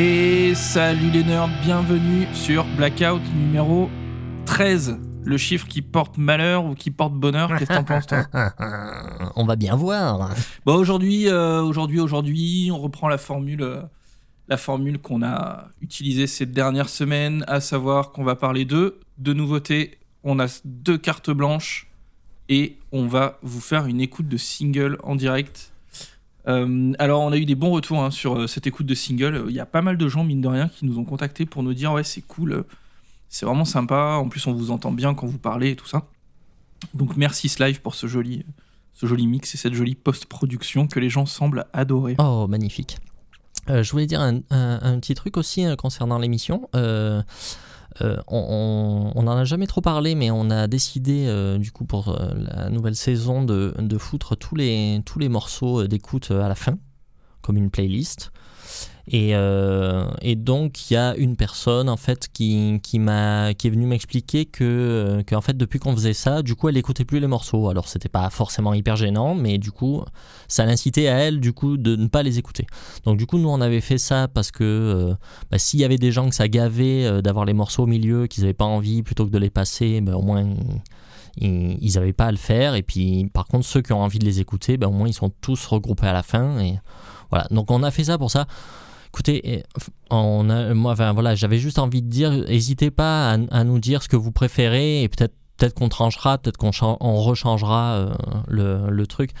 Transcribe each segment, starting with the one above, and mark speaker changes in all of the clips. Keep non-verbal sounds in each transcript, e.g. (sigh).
Speaker 1: Et salut les nerds, bienvenue sur Blackout numéro 13. Le chiffre qui porte malheur ou qui porte bonheur, qu'est-ce que t'en penses toi (laughs)
Speaker 2: On va bien voir.
Speaker 1: Bon aujourd'hui, euh, aujourd'hui, aujourd'hui, on reprend la formule, euh, la formule qu'on a utilisée ces dernières semaines, à savoir qu'on va parler de de nouveautés. On a deux cartes blanches et on va vous faire une écoute de single en direct. Euh, alors, on a eu des bons retours hein, sur euh, cette écoute de single. Il y a pas mal de gens, mine de rien, qui nous ont contactés pour nous dire Ouais, c'est cool, euh, c'est vraiment sympa. En plus, on vous entend bien quand vous parlez et tout ça. Donc, merci Slive pour ce joli, ce joli mix et cette jolie post-production que les gens semblent adorer.
Speaker 2: Oh, magnifique. Je voulais dire un, petit truc aussi concernant l'émission. Euh, on n'en a jamais trop parlé, mais on a décidé, euh, du coup, pour euh, la nouvelle saison, de, de foutre tous les, tous les morceaux d'écoute à la fin, comme une playlist. Et, euh, et donc, il y a une personne, en fait, qui, qui, m'a, qui est venue m'expliquer que, euh, que, en fait, depuis qu'on faisait ça, du coup, elle écoutait plus les morceaux. Alors, c'était pas forcément hyper gênant, mais du coup, ça l'incitait à elle, du coup, de ne pas les écouter. Donc, du coup, nous, on avait fait ça parce que euh, bah, s'il y avait des gens que ça gavait d'avoir les morceaux au milieu, qu'ils n'avaient pas envie, plutôt que de les passer, bah, au moins, ils- n'avaient pas à le faire. Et puis, par contre, ceux qui ont envie de les écouter, bah, au moins, ils sont tous regroupés à la fin. Et voilà. Donc, on a fait ça pour ça. Écoutez, moi, voilà, j'avais juste envie de dire, n'hésitez pas à, nous dire ce que vous préférez et peut-être peut-être qu'on tranchera, peut-être qu'on chan- on rechangera euh, le, le truc.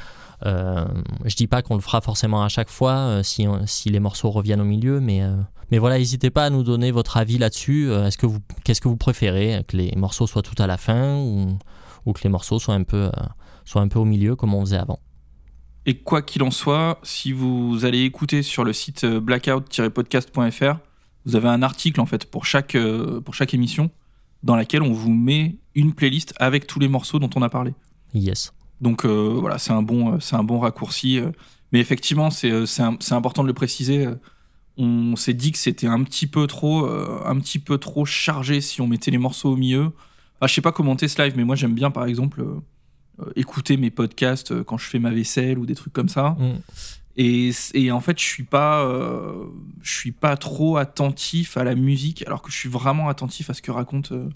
Speaker 2: Euh, je dis pas qu'on le fera forcément à chaque fois euh, si, si les morceaux reviennent au milieu, mais, euh, mais voilà, n'hésitez pas à nous donner votre avis là-dessus. Est-ce que vous, qu'est-ce que vous préférez, que les morceaux soient tout à la fin ou, ou que les morceaux soient un peu, soient un peu au milieu comme on faisait avant.
Speaker 1: Et quoi qu'il en soit, si vous allez écouter sur le site euh, blackout-podcast.fr, vous avez un article en fait pour chaque, euh, pour chaque émission dans laquelle on vous met une playlist avec tous les morceaux dont on a parlé.
Speaker 2: Yes.
Speaker 1: Donc euh, voilà, c'est un, bon, c'est un bon raccourci. Mais effectivement, c'est important de le préciser. On s'est dit que c'était un petit peu trop, un petit peu trop chargé si on mettait les morceaux au milieu. Ah, je sais pas commenter ce live, mais moi j'aime bien par exemple écouter mes podcasts euh, quand je fais ma vaisselle ou des trucs comme ça.
Speaker 2: Mm.
Speaker 1: Et, et en fait, je suis pas, euh, je suis pas trop attentif à la musique, alors que je suis vraiment attentif à ce que raconte euh,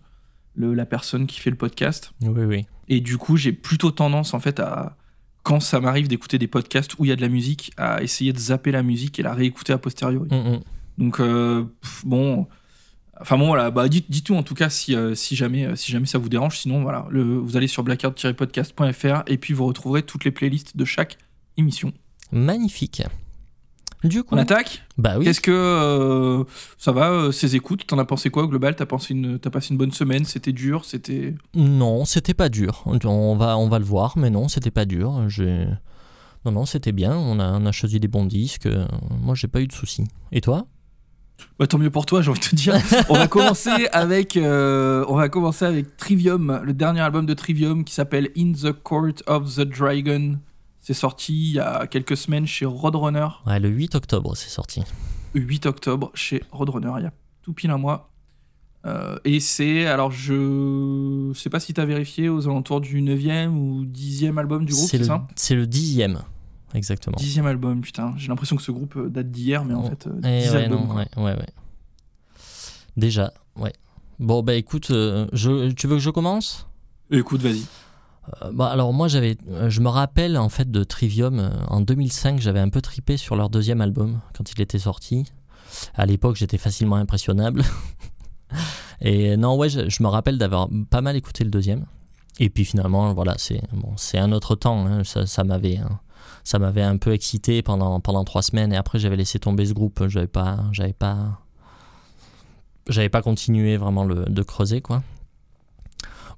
Speaker 1: le- la personne qui fait le podcast.
Speaker 2: Oui, oui.
Speaker 1: Et du coup, j'ai plutôt tendance, en fait, à, quand ça m'arrive d'écouter des podcasts où il y a de la musique, à essayer de zapper la musique et la réécouter a posteriori.
Speaker 2: Mm, mm.
Speaker 1: Donc, euh, pff, bon. Enfin bon, voilà, bah, dites, dites tout en tout cas si, euh, si, jamais, euh, si jamais ça vous dérange. Sinon, voilà, le, vous allez sur blackout-podcast.fr et puis vous retrouverez toutes les playlists de chaque émission.
Speaker 2: Magnifique. Du coup,
Speaker 1: On attaque?
Speaker 2: Bah oui.
Speaker 1: Qu'est-ce que euh, ça va, euh, ces écoutes? T'en as pensé quoi au global? T'as pensé une, passé une bonne semaine? C'était dur? C'était.
Speaker 2: Non, c'était pas dur. On va, on va le voir, mais non, c'était pas dur. J'ai- Non, non, c'était bien. On a, on a choisi des bons disques. Moi, j'ai pas eu de soucis. Et toi?
Speaker 1: Bah, tant mieux pour toi, j'ai envie de te dire. on va commencer avec, euh, on va commencer avec Trivium, le dernier album de Trivium qui s'appelle In the Court of the Dragon. C'est sorti il y a quelques semaines chez Roadrunner,
Speaker 2: Ouais, le 8 octobre, c'est sorti.
Speaker 1: le 8 octobre chez Roadrunner, il y a tout pile un mois. Euh, et c'est, alors je sais pas si t'as vérifié, aux alentours du 9e ou 10e album du groupe,
Speaker 2: C'est
Speaker 1: ça?
Speaker 2: c'est le dixième, exactement.
Speaker 1: Dixième album, putain. J'ai l'impression que ce groupe euh, date d'hier, mais en
Speaker 2: Oh.
Speaker 1: fait, euh,
Speaker 2: Eh
Speaker 1: 10
Speaker 2: ouais,
Speaker 1: albums.
Speaker 2: non, ouais, ouais, ouais. Déjà, ouais. Bon, bah écoute, euh, je, tu veux que je commence?
Speaker 1: Écoute, vas-y.
Speaker 2: Euh, bah, alors moi j'avais, euh, je me rappelle en fait de Trivium en 2005, j'avais un peu tripé sur leur deuxième album quand il était sorti. À l'époque j'étais facilement impressionnable. (laughs) Et non ouais, je, je me rappelle d'avoir pas mal écouté le deuxième. Et puis finalement voilà, c'est bon, c'est un autre temps. hein. Ça, ça m'avait, hein, ça m'avait un peu excité pendant pendant trois semaines et après j'avais laissé tomber ce groupe. J'avais pas, j'avais pas, j'avais pas continué vraiment le, de creuser quoi.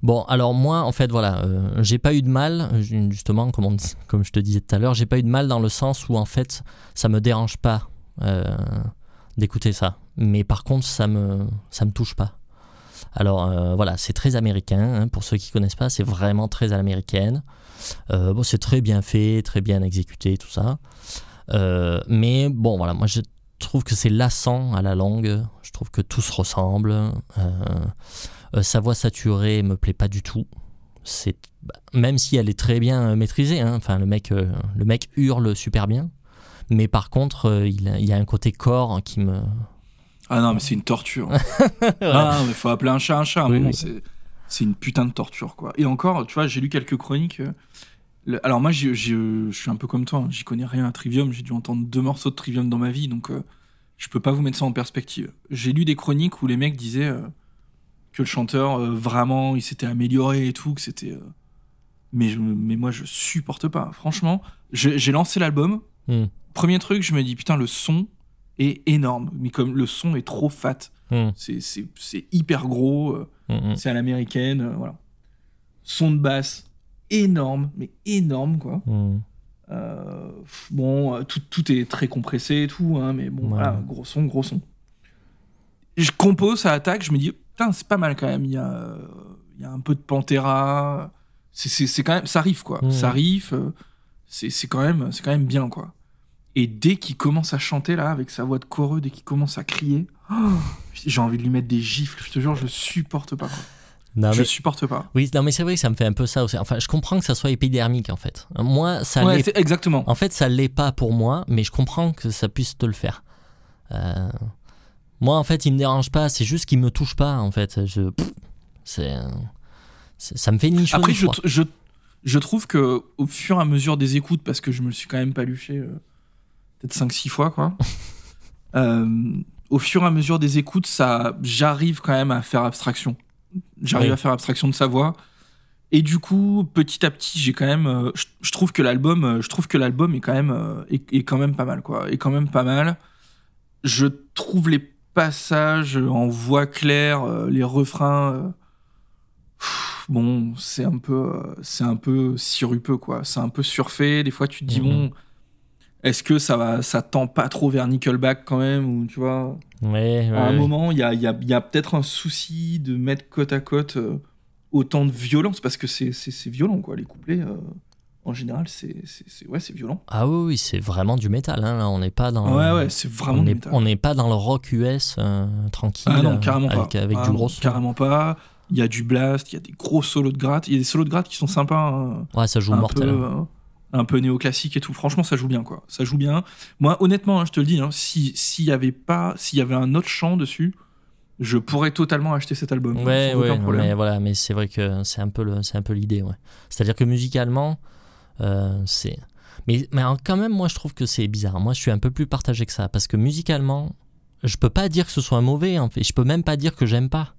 Speaker 2: Bon, alors moi, en fait, voilà, euh, j'ai pas eu de mal, justement, comme, comme je te disais tout à l'heure, j'ai pas eu de mal dans le sens où, en fait, ça me dérange pas euh, d'écouter ça. Mais par contre, ça me, ça me touche pas. Alors, euh, voilà, c'est très américain, hein, pour ceux qui connaissent pas, c'est vraiment très à l'américaine. Euh, bon, c'est très bien fait, très bien exécuté, tout ça. Euh, mais bon, voilà, moi, je trouve que c'est lassant à la longue. Je trouve que tout se ressemble. Euh, sa voix saturée me plaît pas du tout. C'est bah, même si elle est très bien maîtrisée. hein. Enfin, le mec, euh, le mec hurle super bien. Mais par contre, euh, il, y a un côté corps qui me
Speaker 1: Ah non, mais c'est une torture. (laughs) Ah, mais faut appeler un chat un chat.
Speaker 2: Oui, oui.
Speaker 1: C'est- une putain de torture, quoi. Et encore, tu vois, j'ai lu quelques chroniques. euh, le- Alors moi, je suis un peu comme toi. hein, J'y connais rien à Trivium. J'ai dû entendre deux morceaux de Trivium dans ma vie, donc euh, je peux pas vous mettre ça en perspective. J'ai lu des chroniques où les mecs disaient euh, que le chanteur, euh, vraiment, il s'était amélioré et tout, que c'était... Mais, je- mais moi, je supporte pas. Franchement, j'ai j'ai lancé l'album.
Speaker 2: Hmm.
Speaker 1: Premier truc, je me dis, putain, le son est énorme. Mais comme le son est trop fat.
Speaker 2: Hmm,
Speaker 1: C'est- hyper gros. euh,
Speaker 2: hmm, hmm,
Speaker 1: c'est à l'américaine, euh, voilà. Son de basse énorme, mais énorme, quoi.
Speaker 2: hmm.
Speaker 1: Euh, bon, euh, tout, tout est très compressé et tout, hein, mais bon,
Speaker 2: Ouais.
Speaker 1: voilà, gros son, gros son. Je compose, ça attaque, je me dis, putain, c'est pas mal quand même. Il y a, il y a un peu de Pantera. C'est- quand même, ça riff, quoi. Ça c'est c'est quand, même- c'est quand même bien, quoi. Et dès qu'il commence à chanter, là, avec sa voix de choreux, dès qu'il commence à crier, oh, (gasps) j'ai envie de lui mettre des gifles. Je te jure, je supporte pas, quoi.
Speaker 2: Non,
Speaker 1: Je
Speaker 2: mais-
Speaker 1: supporte pas.
Speaker 2: Oui, non, mais c'est vrai que ça me fait un peu ça aussi. Enfin, je comprends que ça soit épidermique en fait. Moi, ça
Speaker 1: Ouais,
Speaker 2: l'est.
Speaker 1: exactement.
Speaker 2: En fait, ça l'est pas pour moi, mais je comprends que ça puisse te le faire. Euh, Moi, en fait, il me dérange pas. C'est juste qu'il me touche pas. En fait, je. C'est. Ça me fait ni chaud
Speaker 1: Après,
Speaker 2: ni
Speaker 1: je, je, je trouve que au fur et à mesure des écoutes, parce que je me le suis quand même paluché euh, peut-être 5-6 fois, quoi. (laughs) euh, au fur et à mesure des écoutes, ça, j'arrive quand même à faire abstraction. J'arrive
Speaker 2: Oui.
Speaker 1: à faire abstraction de sa voix. Et du coup, petit à petit, j'ai quand même, euh, je, je trouve que l'album, euh, je trouve que l'album est quand même, est, est quand même pas mal, quoi. Est quand même pas mal. Je trouve les passages en voix claire, les refrains. pff, bon, c'est un peu, c'est un peu sirupeux, quoi. C'est un peu surfait. Des fois, tu te dis
Speaker 2: Mhm.
Speaker 1: bon, est-ce que ça va, ça tend pas trop vers Nickelback quand même, ou tu vois?
Speaker 2: Ouais, ouais,
Speaker 1: à un moment, il y a, y a- y a peut-être un souci de mettre côte à côte euh, autant de violence, parce que c'est c'est- c'est violent, quoi. Les couplets, euh, en général, c'est c'est- c'est- ouais, c'est violent.
Speaker 2: Ah oui, oui, c'est vraiment du métal. Hein, là, on n'est pas dans.
Speaker 1: Ouais, ouais, c'est vraiment
Speaker 2: on
Speaker 1: du métal.
Speaker 2: on n'est pas dans le rock US euh, tranquille.
Speaker 1: Ah non, carrément
Speaker 2: avec,
Speaker 1: pas.
Speaker 2: Avec
Speaker 1: Ah
Speaker 2: du
Speaker 1: non,
Speaker 2: gros son.
Speaker 1: Carrément pas. Il y a du blast, il y a des gros solos de gratte. Il y a des solos de gratte qui sont sympas. hein.
Speaker 2: Ouais, ça joue mortel.
Speaker 1: peu, euh, un peu néoclassique et tout. Franchement, ça joue bien, quoi. Ça joue bien. Moi, honnêtement, hein, je te le dis, hein, si s'il y avait pas, s'il y avait un autre chant dessus, je pourrais totalement acheter cet album.
Speaker 2: Ouais,
Speaker 1: sans aucun
Speaker 2: ouais,
Speaker 1: problème.
Speaker 2: mais voilà, mais c'est vrai que c'est un peu le, c'est un peu l'idée, ouais. C'est-à-dire que musicalement, euh, c'est, mais, mais quand même, moi, je trouve que c'est bizarre. Moi, je suis un peu plus partagé que ça, parce que musicalement, je peux pas dire que ce soit mauvais, en fait. Je peux même pas dire que j'aime pas,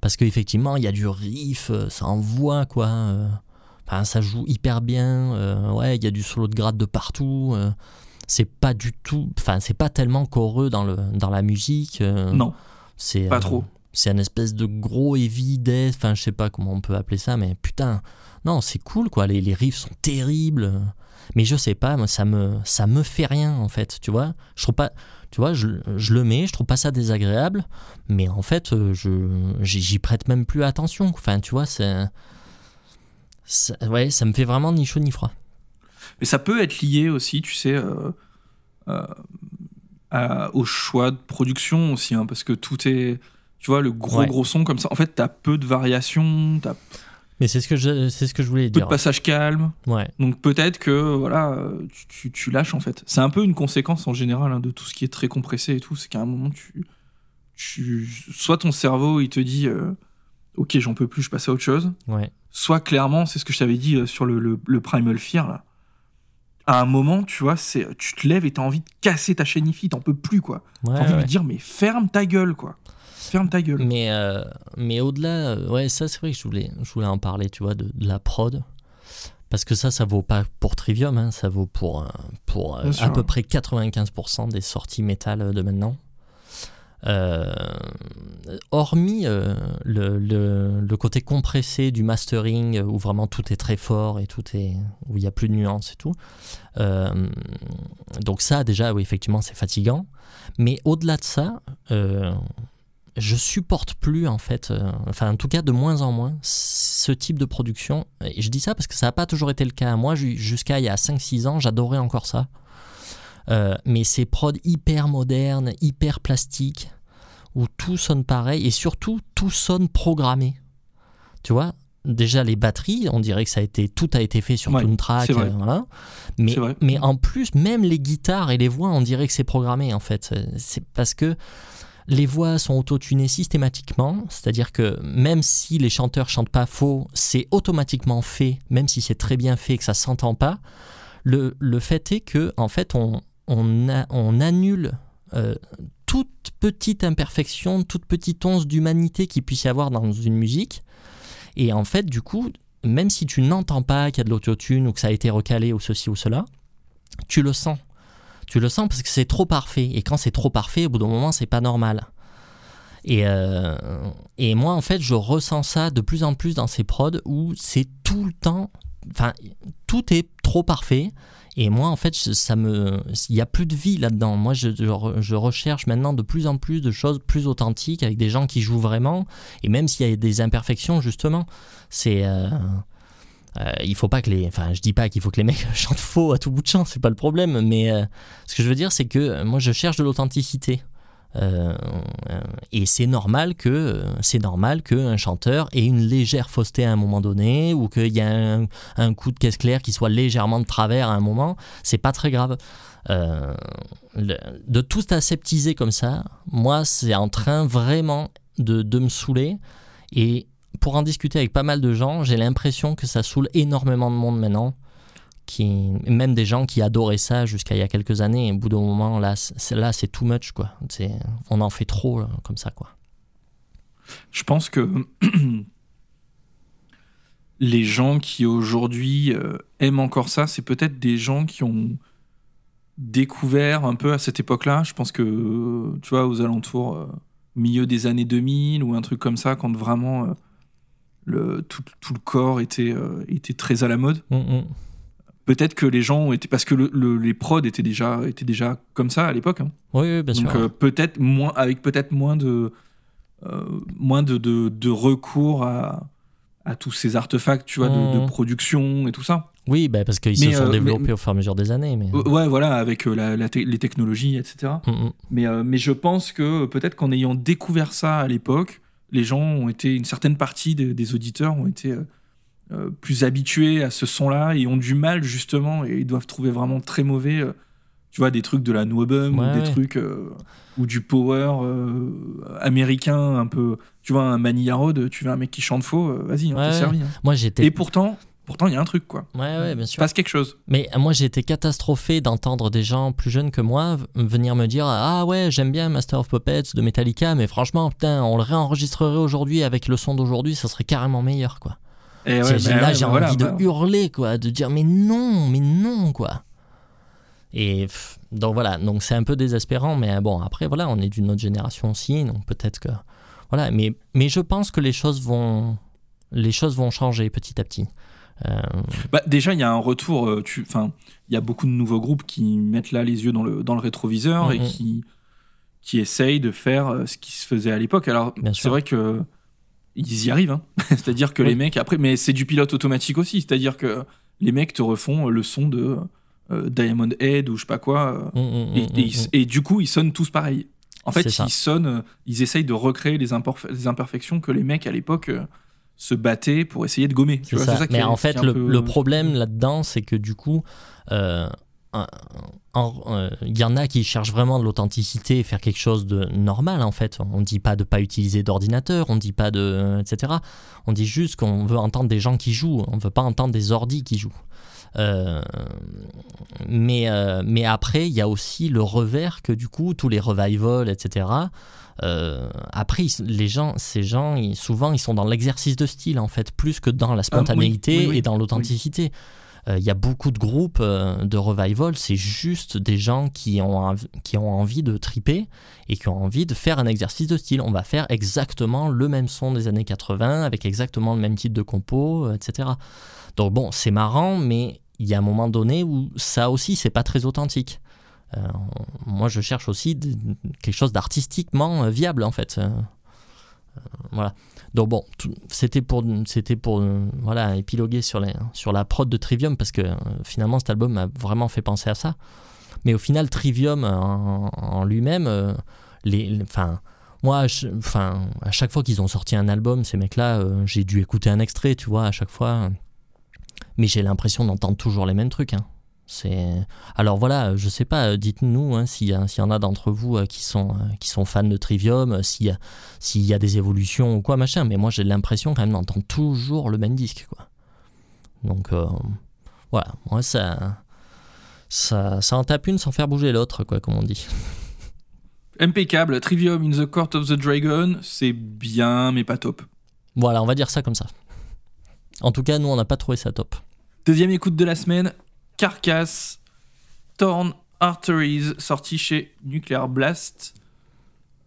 Speaker 2: parce qu'effectivement, il y a du riff, euh, ça envoie quoi. euh, Enfin, ça joue hyper bien. euh, ouais, il y a du solo de grade de partout. euh, c'est pas du tout, enfin, c'est pas tellement choreux dans le dans la musique. euh,
Speaker 1: Non,
Speaker 2: c'est
Speaker 1: pas trop.
Speaker 2: c'est un espèce de gros heavy death, enfin je sais pas comment on peut appeler ça, mais putain, non c'est cool quoi, les, les riffs sont terribles, mais je sais pas, moi ça me ça me fait rien en fait, tu vois, je trouve pas, tu vois, je, je le mets, je trouve pas ça désagréable, mais en fait je j'y prête même plus attention, enfin tu vois, c'est ça- ouais, ça me fait vraiment ni chaud ni froid.
Speaker 1: Mais ça peut être lié aussi, tu sais, euh, euh, à- au choix de production aussi, hein, parce que tout est, tu vois, le gros
Speaker 2: Ouais.
Speaker 1: gros son comme ça. En fait, t'as peu de variations, t'as
Speaker 2: Mais c'est ce que je c'est ce que je voulais
Speaker 1: peu de
Speaker 2: dire.
Speaker 1: passages calmes.
Speaker 2: Ouais.
Speaker 1: Donc peut-être que voilà, tu, tu- tu lâches en fait. C'est un peu une conséquence en général hein, de tout ce qui est très compressé et tout. C'est qu'à un moment, tu, tu, soit ton cerveau il te dit, euh, ok, j'en peux plus, je passe à autre chose.
Speaker 2: Ouais.
Speaker 1: Soit clairement, c'est ce que je t'avais dit euh, sur le, le, le Primal Fear. Là. À un moment, tu vois, c'est, tu te lèves et t'as envie de casser ta chaîne IFI, t'en peux plus quoi.
Speaker 2: Ouais,
Speaker 1: T'as envie de
Speaker 2: ouais.
Speaker 1: lui dire, mais ferme ta gueule quoi. Ferme ta gueule.
Speaker 2: Mais, euh, mais au-delà, euh, ouais, ça c'est vrai que je voulais, je voulais en parler, tu vois, de, de la prod. Parce que ça, ça vaut pas pour Trivium, hein, ça vaut pour, pour
Speaker 1: Bien
Speaker 2: à
Speaker 1: sûr.
Speaker 2: peu près 95% des sorties métal de maintenant. Euh, hormis euh, le, côté compressé du mastering où vraiment tout est très fort et tout est où il n'y a plus de nuances et tout. Euh, donc ça déjà oui effectivement c'est fatigant. Mais au-delà de ça, je supporte plus en fait, enfin en tout cas de moins en moins ce type de production. Et je dis ça parce que ça n'a pas toujours été le cas. Moi ju- jusqu'à il y a 5-6 ans j'adorais encore ça. Euh, mais ces prods hyper modernes, hyper plastiques, où tout sonne pareil et surtout tout sonne programmé. Tu vois, déjà les batteries, on dirait que ça a été tout a été fait sur
Speaker 1: Ouais,
Speaker 2: Toontrack, euh, voilà. Mais mais en plus même les guitares et les voix, on dirait que c'est programmé en fait. C'est parce que les voix sont autotunées systématiquement, c'est-à-dire que même si les chanteurs chantent pas faux, c'est automatiquement fait, même si c'est très bien fait et que ça s'entend pas. Le, le, fait est que en fait on, on, annule euh, toute petite imperfection, toute petite once d'humanité qu'il puisse y avoir dans une musique. Et en fait, du coup, même si tu n'entends pas qu'il y a de l'autotune ou que ça a été recalé ou ceci ou cela, tu le sens. Tu le sens parce que c'est trop parfait. Et quand c'est trop parfait, au bout d'un moment, c'est pas normal. Et, euh, et moi, en fait, je ressens ça de plus en plus dans ces prods où c'est tout le temps. Enfin, tout est trop parfait. Et moi, en fait, ça me, il n'y a plus de vie là-dedans. Moi, je, je, recherche maintenant de plus en plus de choses plus authentiques avec des gens qui jouent vraiment. Et même s'il y a des imperfections, justement, c'est, euh, euh, il faut pas que les, enfin, je dis pas qu'il faut que les (laughs) mecs chantent faux à tout bout de champ, c'est pas le problème. Mais euh, ce que je veux dire, c'est que moi, je cherche de l'authenticité. Euh, et c'est normal que c'est normal qu'un chanteur ait une légère fausseté à un moment donné ou qu'il y ait un, coup de caisse claire qui soit légèrement de travers à un moment. C'est pas très grave. de tout aseptiser comme ça, moi, c'est en train vraiment de, de me saouler. Et pour en discuter avec pas mal de gens, j'ai l'impression que ça saoule énormément de monde maintenant. Qui, même des gens qui adoraient ça jusqu'à il y a quelques années. Et au bout d'un moment, là, c'est, là, c'est too much, quoi. C'est, on en fait trop euh, comme ça, quoi.
Speaker 1: Je pense que (clears throat) les gens qui aujourd'hui euh, aiment encore ça, c'est peut-être des gens qui ont découvert un peu à cette époque-là. Je pense que, tu vois, aux alentours euh, milieu des années 2000 ou un truc comme ça, quand vraiment le, tout, le corps était, euh, était très à la mode. Mm, mm. Peut-être que les gens ont été. Parce que les prods étaient déjà, étaient déjà comme ça à l'époque. Hein.
Speaker 2: Oui, bien
Speaker 1: Donc,
Speaker 2: sûr.
Speaker 1: Euh, peut-être moins, avec peut-être moins de. Euh, moins de, de, recours à, à tous ces artefacts, tu vois, de, mm. production et tout ça.
Speaker 2: Oui, bah parce qu'ils se sont développés au fur et à mesure des années. Mais...
Speaker 1: Ouais, voilà, avec la, les technologies, etc. Mais, mais je pense que peut-être qu'en ayant découvert ça à l'époque, les gens ont été, une certaine partie des, auditeurs ont été euh, euh, plus habitués à ce son-là et ont du mal justement et ils doivent trouver vraiment très mauvais. Euh, tu vois, des trucs de la no ou des trucs ou du power américain un peu. Tu vois, un Mania Road, tu veux un mec qui chante faux, vas-y, on hein, t'es servi. Hein.
Speaker 2: Moi j'étais.
Speaker 1: Et pourtant, Pourtant, il y a un truc, quoi.
Speaker 2: Ouais, ouais, bien sûr.
Speaker 1: passe quelque chose.
Speaker 2: Mais euh, moi, j'ai été catastrophé d'entendre des gens plus jeunes que moi venir me dire Ah ouais, j'aime bien Master of Puppets de Metallica, mais franchement, putain, on le réenregistrerait aujourd'hui avec le son d'aujourd'hui, ça serait carrément meilleur, quoi. Et ouais, bah là, j'ai envie de hurler, quoi, de dire Mais non, mais non, quoi. Et donc voilà, donc c'est un peu désespérant, mais bon, après, voilà, on est d'une autre génération aussi, donc peut-être que. Voilà, mais, mais je pense que les choses vont. Les choses vont changer petit à petit.
Speaker 1: Euh, bah, déjà, il y a un retour. Euh, enfin, il y a beaucoup de nouveaux groupes qui mettent là les yeux dans le, dans le rétroviseur et qui, qui essayent de faire euh, ce qui se faisait à l'époque. Alors, c'est vrai que ils y arrivent. Hein. (laughs) c'est-à-dire que les mecs, après, mais c'est du pilote automatique aussi. C'est-à-dire que les mecs te refont le son de Diamond Head ou je sais pas quoi. Mm, mm, et, du coup, ils sonnent tous pareil. En fait, ils sonnent, ils essayent de recréer les, les, imperfections que les mecs à l'époque se battaient pour essayer de gommer.
Speaker 2: Mais en fait, le, problème là-dedans, c'est que du coup, euh, euh, il y en a qui cherchent vraiment de l'authenticité et faire quelque chose de normal en fait. On ne dit pas de pas utiliser d'ordinateur, on ne dit pas de etc. On dit juste qu'on veut entendre des gens qui jouent, on ne veut pas entendre des ordis qui jouent. Euh, mais, mais après, il y a aussi le revers que du coup, tous les revivals, etc., euh, après, les gens, ces gens, souvent, ils sont dans l'exercice de style, en fait, plus que dans la ah, spontanéité et dans l'authenticité. Euh, il y a beaucoup de groupes euh, de revival, c'est juste des gens qui ont, qui ont envie de triper et qui ont envie de faire un exercice de style. On va faire exactement le même son des années 80 avec exactement le même type de compo, etc. Donc bon, c'est marrant, mais il y a un moment donné où ça aussi, c'est pas très authentique. Euh, moi, je cherche aussi quelque chose d'artistiquement euh, viable, en fait. Euh, voilà. Donc bon, c'était pour, pour voilà, épiloguer sur, la prod de Trivium, parce que finalement, cet album m'a vraiment fait penser à ça. Mais au final, Trivium en, lui-même, les, moi, enfin, à chaque fois qu'ils ont sorti un album, ces mecs-là, j'ai dû écouter un extrait, tu vois, à chaque fois. Mais j'ai l'impression d'entendre toujours les mêmes trucs. Hein. C'est alors voilà, je sais pas, dites-nous hein, s'il y, y, en a d'entre vous euh, qui sont euh, qui sont fans de Trivium, euh, s'il y, s'il y a des évolutions ou quoi machin. Mais moi j'ai l'impression quand même d'entendre toujours le même disque quoi. Donc voilà, moi ça, ça ça en tape une sans faire bouger l'autre quoi, comme on dit.
Speaker 1: Impeccable, Trivium in the Court of the Dragon, c'est bien mais pas top.
Speaker 2: Voilà, on va dire ça comme ça. En tout cas, nous on n'a pas trouvé ça top.
Speaker 1: Deuxième écoute de la semaine, Carcass, Torn Arteries, sorti chez Nuclear Blast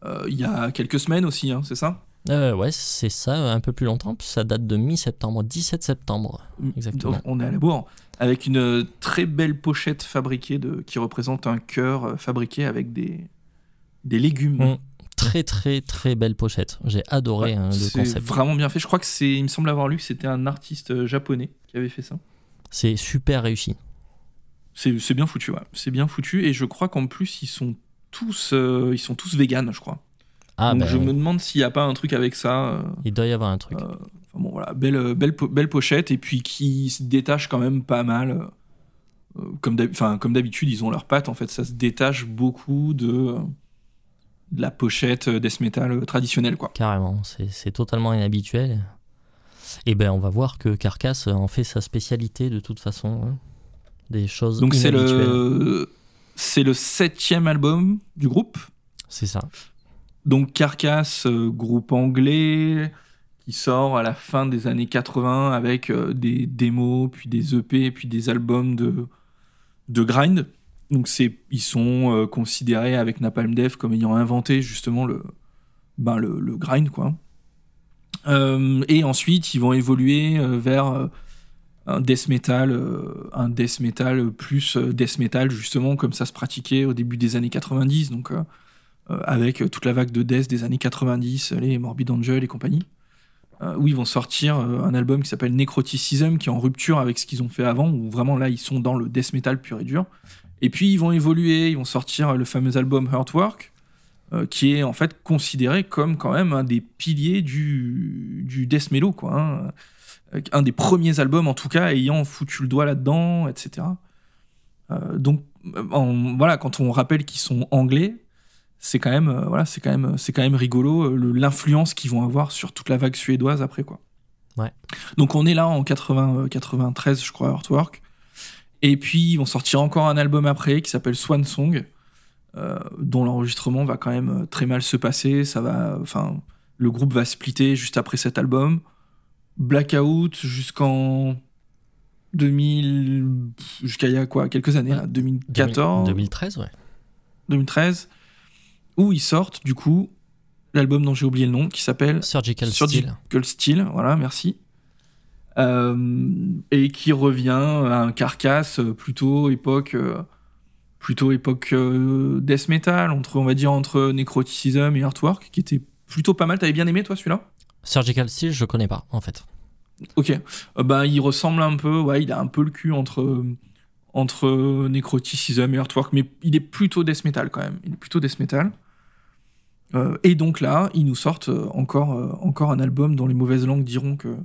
Speaker 1: euh, il y a quelques semaines aussi, hein, c'est ça?
Speaker 2: Euh, Ouais, c'est ça, un peu plus longtemps, ça date de mi-septembre, 17 septembre, mm, exactement.
Speaker 1: on est à la bourre, avec une euh, très belle pochette fabriquée de, qui représente un cœur fabriqué avec des, des légumes. Mm.
Speaker 2: Très très très belle pochette. J'ai adoré hein, le concept.
Speaker 1: C'est vraiment bien fait. Je crois que c'est, il me semble avoir lu que c'était un artiste japonais qui avait fait ça.
Speaker 2: C'est super réussi.
Speaker 1: C'est bien foutu, ouais. C'est bien foutu. Et je crois qu'en plus, ils sont tous, euh, ils sont tous véganes, je crois. Ah, Donc ben je me demande s'il n'y a pas un truc avec ça. Euh,
Speaker 2: il doit y avoir un truc.
Speaker 1: Euh, bon, voilà, belle, belle, belle pochette. Et puis qui se détache quand même pas mal. comme d'habitude, ils ont leurs pattes. En fait, ça se détache beaucoup de, de la pochette death metal traditionnelle, quoi.
Speaker 2: Carrément. C'est totalement inhabituel. Et ben, on va voir que Carcass en fait sa spécialité de toute façon. Hein des choses
Speaker 1: Donc c'est le c'est le septième album du groupe.
Speaker 2: C'est ça.
Speaker 1: Donc Carcass, euh, groupe anglais qui sort à la fin des années 80 avec euh, des démos, puis des EP, puis des albums de de grind. Donc c'est ils sont euh, considérés avec Napalm Death comme ayant inventé justement le ben le, le grind quoi. et ensuite ils vont évoluer vers un death metal, euh, un death metal plus euh, death metal justement comme ça se pratiquait au début des années 90, donc euh, avec toute la vague de death des années 90, les Morbid Angel et compagnie, où ils vont sortir un album qui s'appelle Necroticism, qui est en rupture avec ce qu'ils ont fait avant, où vraiment là ils sont dans le death metal pur et dur. Et puis ils vont évoluer, ils vont sortir le fameux album Hurtwork, qui est en fait considéré comme quand même un des piliers du, du death mellow, quoi. Hein un des premiers albums en tout cas ayant foutu le doigt là-dedans, etc. Euh, donc voilà, quand on rappelle qu'ils sont anglais, c'est quand même euh, voilà, c'est quand même c'est quand même rigolo euh, l'influence qu'ils vont avoir sur toute la vague suédoise après quoi.
Speaker 2: Ouais.
Speaker 1: Donc on est là en 80, 93 je crois Artwork. Et puis ils vont sortir encore un album après qui s'appelle Swan Song, dont l'enregistrement va quand même très mal se passer. Ça va, enfin, le groupe va splitter juste après cet album. Blackout jusqu'en 2000 jusqu'à il y a quoi quelques années 2014
Speaker 2: 2013 ouais.
Speaker 1: 2013 où ils sortent du coup l'album dont j'ai oublié le nom qui s'appelle
Speaker 2: Surgical,
Speaker 1: Surgical Steel. voilà merci. Euh, et qui revient à un carcasse plutôt époque euh, plutôt époque euh, death metal entre on va dire entre Necroticism et Artwork qui était plutôt pas mal. T'avais bien aimé toi celui-là?
Speaker 2: Surgical Steel, je connais pas, en fait.
Speaker 1: Ok. Euh, bah, il ressemble un peu, ouais, il a un peu le cul entre, entre Necroticism et Earthwork, mais il est plutôt death metal quand même. Il est plutôt death metal. Euh, et donc là, ils nous sortent encore, euh, encore un album dont les mauvaises langues diront que,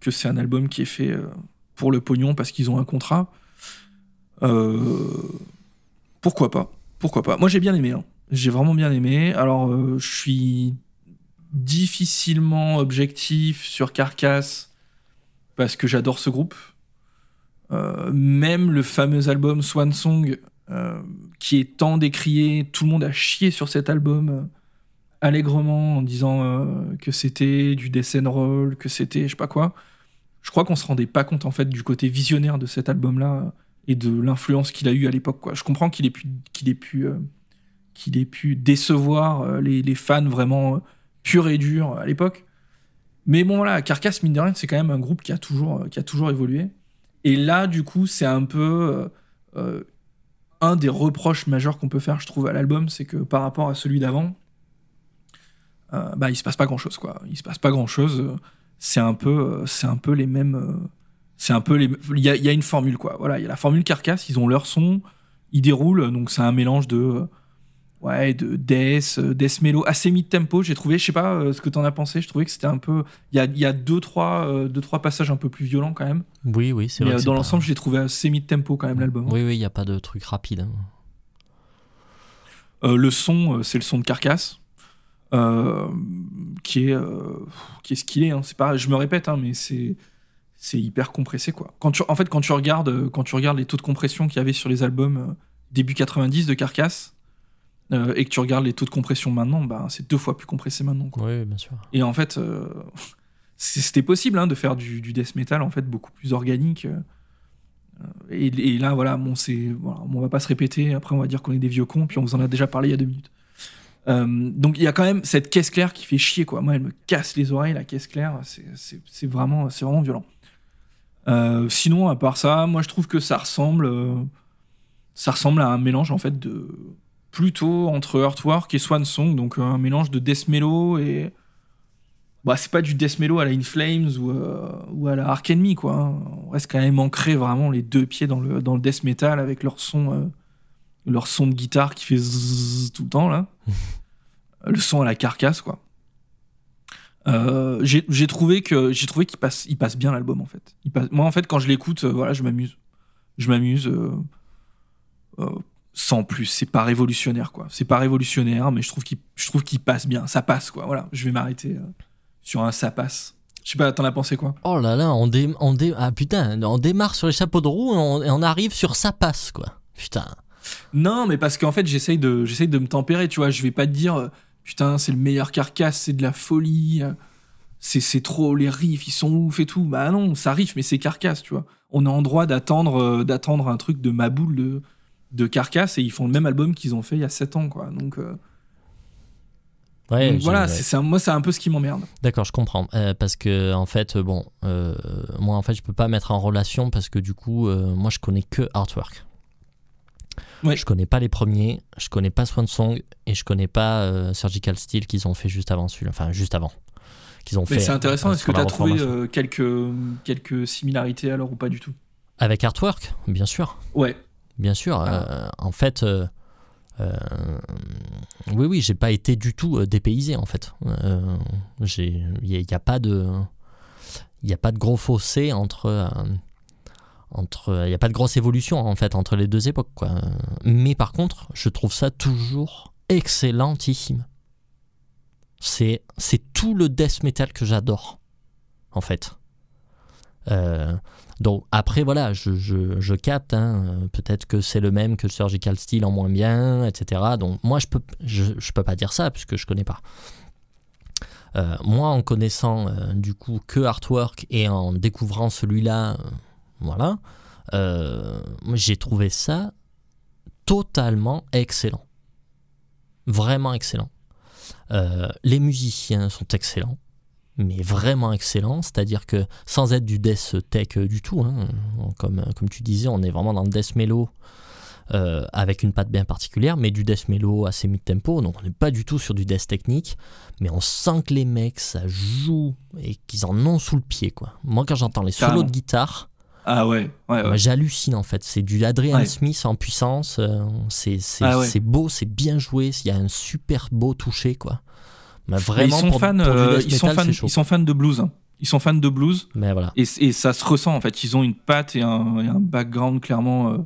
Speaker 1: que c'est un album qui est fait pour le pognon parce qu'ils ont un contrat. pourquoi pas Pourquoi pas Moi j'ai bien aimé. Hein. J'ai vraiment bien aimé. Alors je suis difficilement objectif sur Carcass parce que j'adore ce groupe. Euh, même le fameux album Swan Song, euh, qui est tant décrié, tout le monde a chié sur cet album euh, allègrement en disant que c'était du death roll, que c'était je sais pas quoi. Je crois qu'on se rendait pas compte en fait du côté visionnaire de cet album-là et de l'influence qu'il a eu à l'époque. Je comprends qu'il ait pu qu'il ait pu qu'il ait pu décevoir les fans vraiment pur et dur à l'époque. Mais bon, voilà, Carcass, mine de rien, c'est quand même un groupe qui a toujours, qui a toujours évolué. Et là, du coup, c'est un peu euh, euh, un des reproches majeurs qu'on peut faire, je trouve, à l'album, c'est que par rapport à celui d'avant, euh, bah, il se passe pas grand chose, quoi. Il se passe pas grand chose. C'est un peu, c'est un peu les mêmes. c'est un peu les. Il y a, y a, une formule, quoi. Voilà, il y a la formule Carcass, ils ont leur son, ils déroulent, donc c'est un mélange de ouais, de death, euh, death mellow, assez mid-tempo. J'ai trouvé, je sais pas euh, ce que t'en as pensé, je trouvais que c'était un peu. Il y a, y a deux, trois, euh, deux, trois passages un peu plus violents quand même.
Speaker 2: Oui, oui, c'est vrai.
Speaker 1: dans
Speaker 2: pas-
Speaker 1: l'ensemble, je l'ai trouvé assez mid-tempo quand même l'album.
Speaker 2: Oui, oui, il n'y a pas de truc rapide. hein.
Speaker 1: Le son, c'est le son de Carcasse. qui est qui est ce qu'il est hein. c'est pas je me répète hein, mais c'est c'est hyper compressé quoi quand tu en fait quand tu regardes quand tu regardes les taux de compression qu'il y avait sur les albums début 90 de Carcasse euh, et que tu regardes les taux de compression maintenant bah c'est deux fois plus compressé maintenant quoi.
Speaker 2: Oui, bien sûr.
Speaker 1: et en fait euh, (laughs) c'était possible hein, de faire du, du death metal en fait beaucoup plus organique euh, et, et là voilà bon c'est voilà, on va pas se répéter après on va dire qu'on est des vieux cons puis on vous en a déjà parlé il y a deux minutes euh, donc il y a quand même cette caisse claire qui fait chier quoi. Moi elle me casse les oreilles la caisse claire, c'est- vraiment c'est vraiment violent. Euh, sinon à part ça, moi je trouve que ça ressemble euh, ça ressemble à un mélange en fait de plutôt entre Earthwork et Swan Song, donc un mélange de death mellow et bah c'est pas du death mellow à la In Flames ou, euh, ou à la Ark Enemy quoi. hein. On reste quand même ancré vraiment les deux pieds dans le dans le death metal avec leur son euh, leur son de guitare qui fait zzzz tout le temps là. (laughs) le son à la carcasse quoi. Euh, j'ai j'ai trouvé que j'ai trouvé qu'il passe il passe bien l'album en fait. Il passe, moi en fait quand je l'écoute voilà je m'amuse je m'amuse sans plus c'est pas révolutionnaire quoi c'est pas révolutionnaire mais je trouve qu'il je trouve qu'il passe bien ça passe quoi voilà je vais m'arrêter euh, sur un ça passe je sais pas t'en as pensé quoi?
Speaker 2: Oh là là, on, dé- on, dé- ah, putain, on démarre sur les chapeaux de roue et on, et on arrive sur ça passe, quoi. Putain.
Speaker 1: Non, mais parce qu'en fait, j'essaye de, j'essaye de me tempérer, tu vois. Je vais pas te dire, euh, putain, c'est le meilleur carcasse, c'est de la folie, euh, c'est, c'est trop, les riffs, ils sont ouf et tout. Bah non, ça riff, mais c'est carcasse, tu vois. On est en droit d'attendre, euh, d'attendre un truc de ma boule de, de carcasse et ils font le même album qu'ils ont fait il y a 7 ans, quoi. Donc, euh,
Speaker 2: Ouais,
Speaker 1: donc voilà, c'est, moi, c'est un peu ce qui m'emmerde.
Speaker 2: D'accord, je comprends. Euh, parce que, en fait, euh, bon, euh, moi, en fait, je peux pas mettre en relation parce que, du coup, euh, moi, je connais que Artwork.
Speaker 1: Ouais.
Speaker 2: Je connais pas les premiers, je connais pas Swan Song et je connais pas Surgical Steel qu'ils ont fait juste avant celui-là. Enfin, juste avant. Qu'ils ont
Speaker 1: Mais
Speaker 2: fait.
Speaker 1: c'est intéressant, est-ce que tu as trouvé quelques, quelques similarités alors ou pas du tout?
Speaker 2: Avec Artwork, bien sûr.
Speaker 1: Ouais.
Speaker 2: Bien sûr.
Speaker 1: Ah.
Speaker 2: euh, en fait, euh, euh, oui, oui, j'ai pas été du tout dépaysé en fait. Il n'y a, pas de, il y a pas de gros fossé entre, entre, il y a pas de grosse évolution en fait entre les deux époques quoi. Mais par contre, je trouve ça toujours excellentissime. C'est, c'est tout le death metal que j'adore en fait. Euh, donc après voilà, je, je, je capte, hein, peut-être que c'est le même que Surgical Steel en moins bien, etc. Donc moi je peux, je, je peux pas dire ça puisque je connais pas. Euh, moi en connaissant euh, du coup que Artwork et en découvrant celui-là, voilà, j'ai trouvé ça totalement excellent. Vraiment excellent. Les musiciens sont excellents mais vraiment excellent, c'est-à-dire que sans être du death tech euh, du tout, hein, comme, comme tu disais, on est vraiment dans le death mellow euh, avec une patte bien particulière, mais du death mellow assez mid-tempo, donc on n'est pas du tout sur du death technique, mais on sent que les mecs, ça joue et qu'ils en ont sous le pied. quoi. Moi, quand j'entends les solos de guitare,
Speaker 1: Ah ouais, ouais, ouais.
Speaker 2: j'hallucine en fait. C'est du Adrian
Speaker 1: Ouais.
Speaker 2: Smith en puissance, euh, c'est
Speaker 1: Ah
Speaker 2: c'est beau, c'est bien joué, il y a un super beau toucher, quoi. Mais
Speaker 1: Mais
Speaker 2: vraiment,
Speaker 1: ils sont
Speaker 2: pour,
Speaker 1: fans,
Speaker 2: pour
Speaker 1: euh, ils sont
Speaker 2: metal,
Speaker 1: fans,
Speaker 2: c'est chaud.
Speaker 1: ils sont fans de blues. hein. Ils sont fans de blues.
Speaker 2: Mais voilà.
Speaker 1: Et, et ça se ressent en fait. Ils ont une patte et un, et un background clairement euh,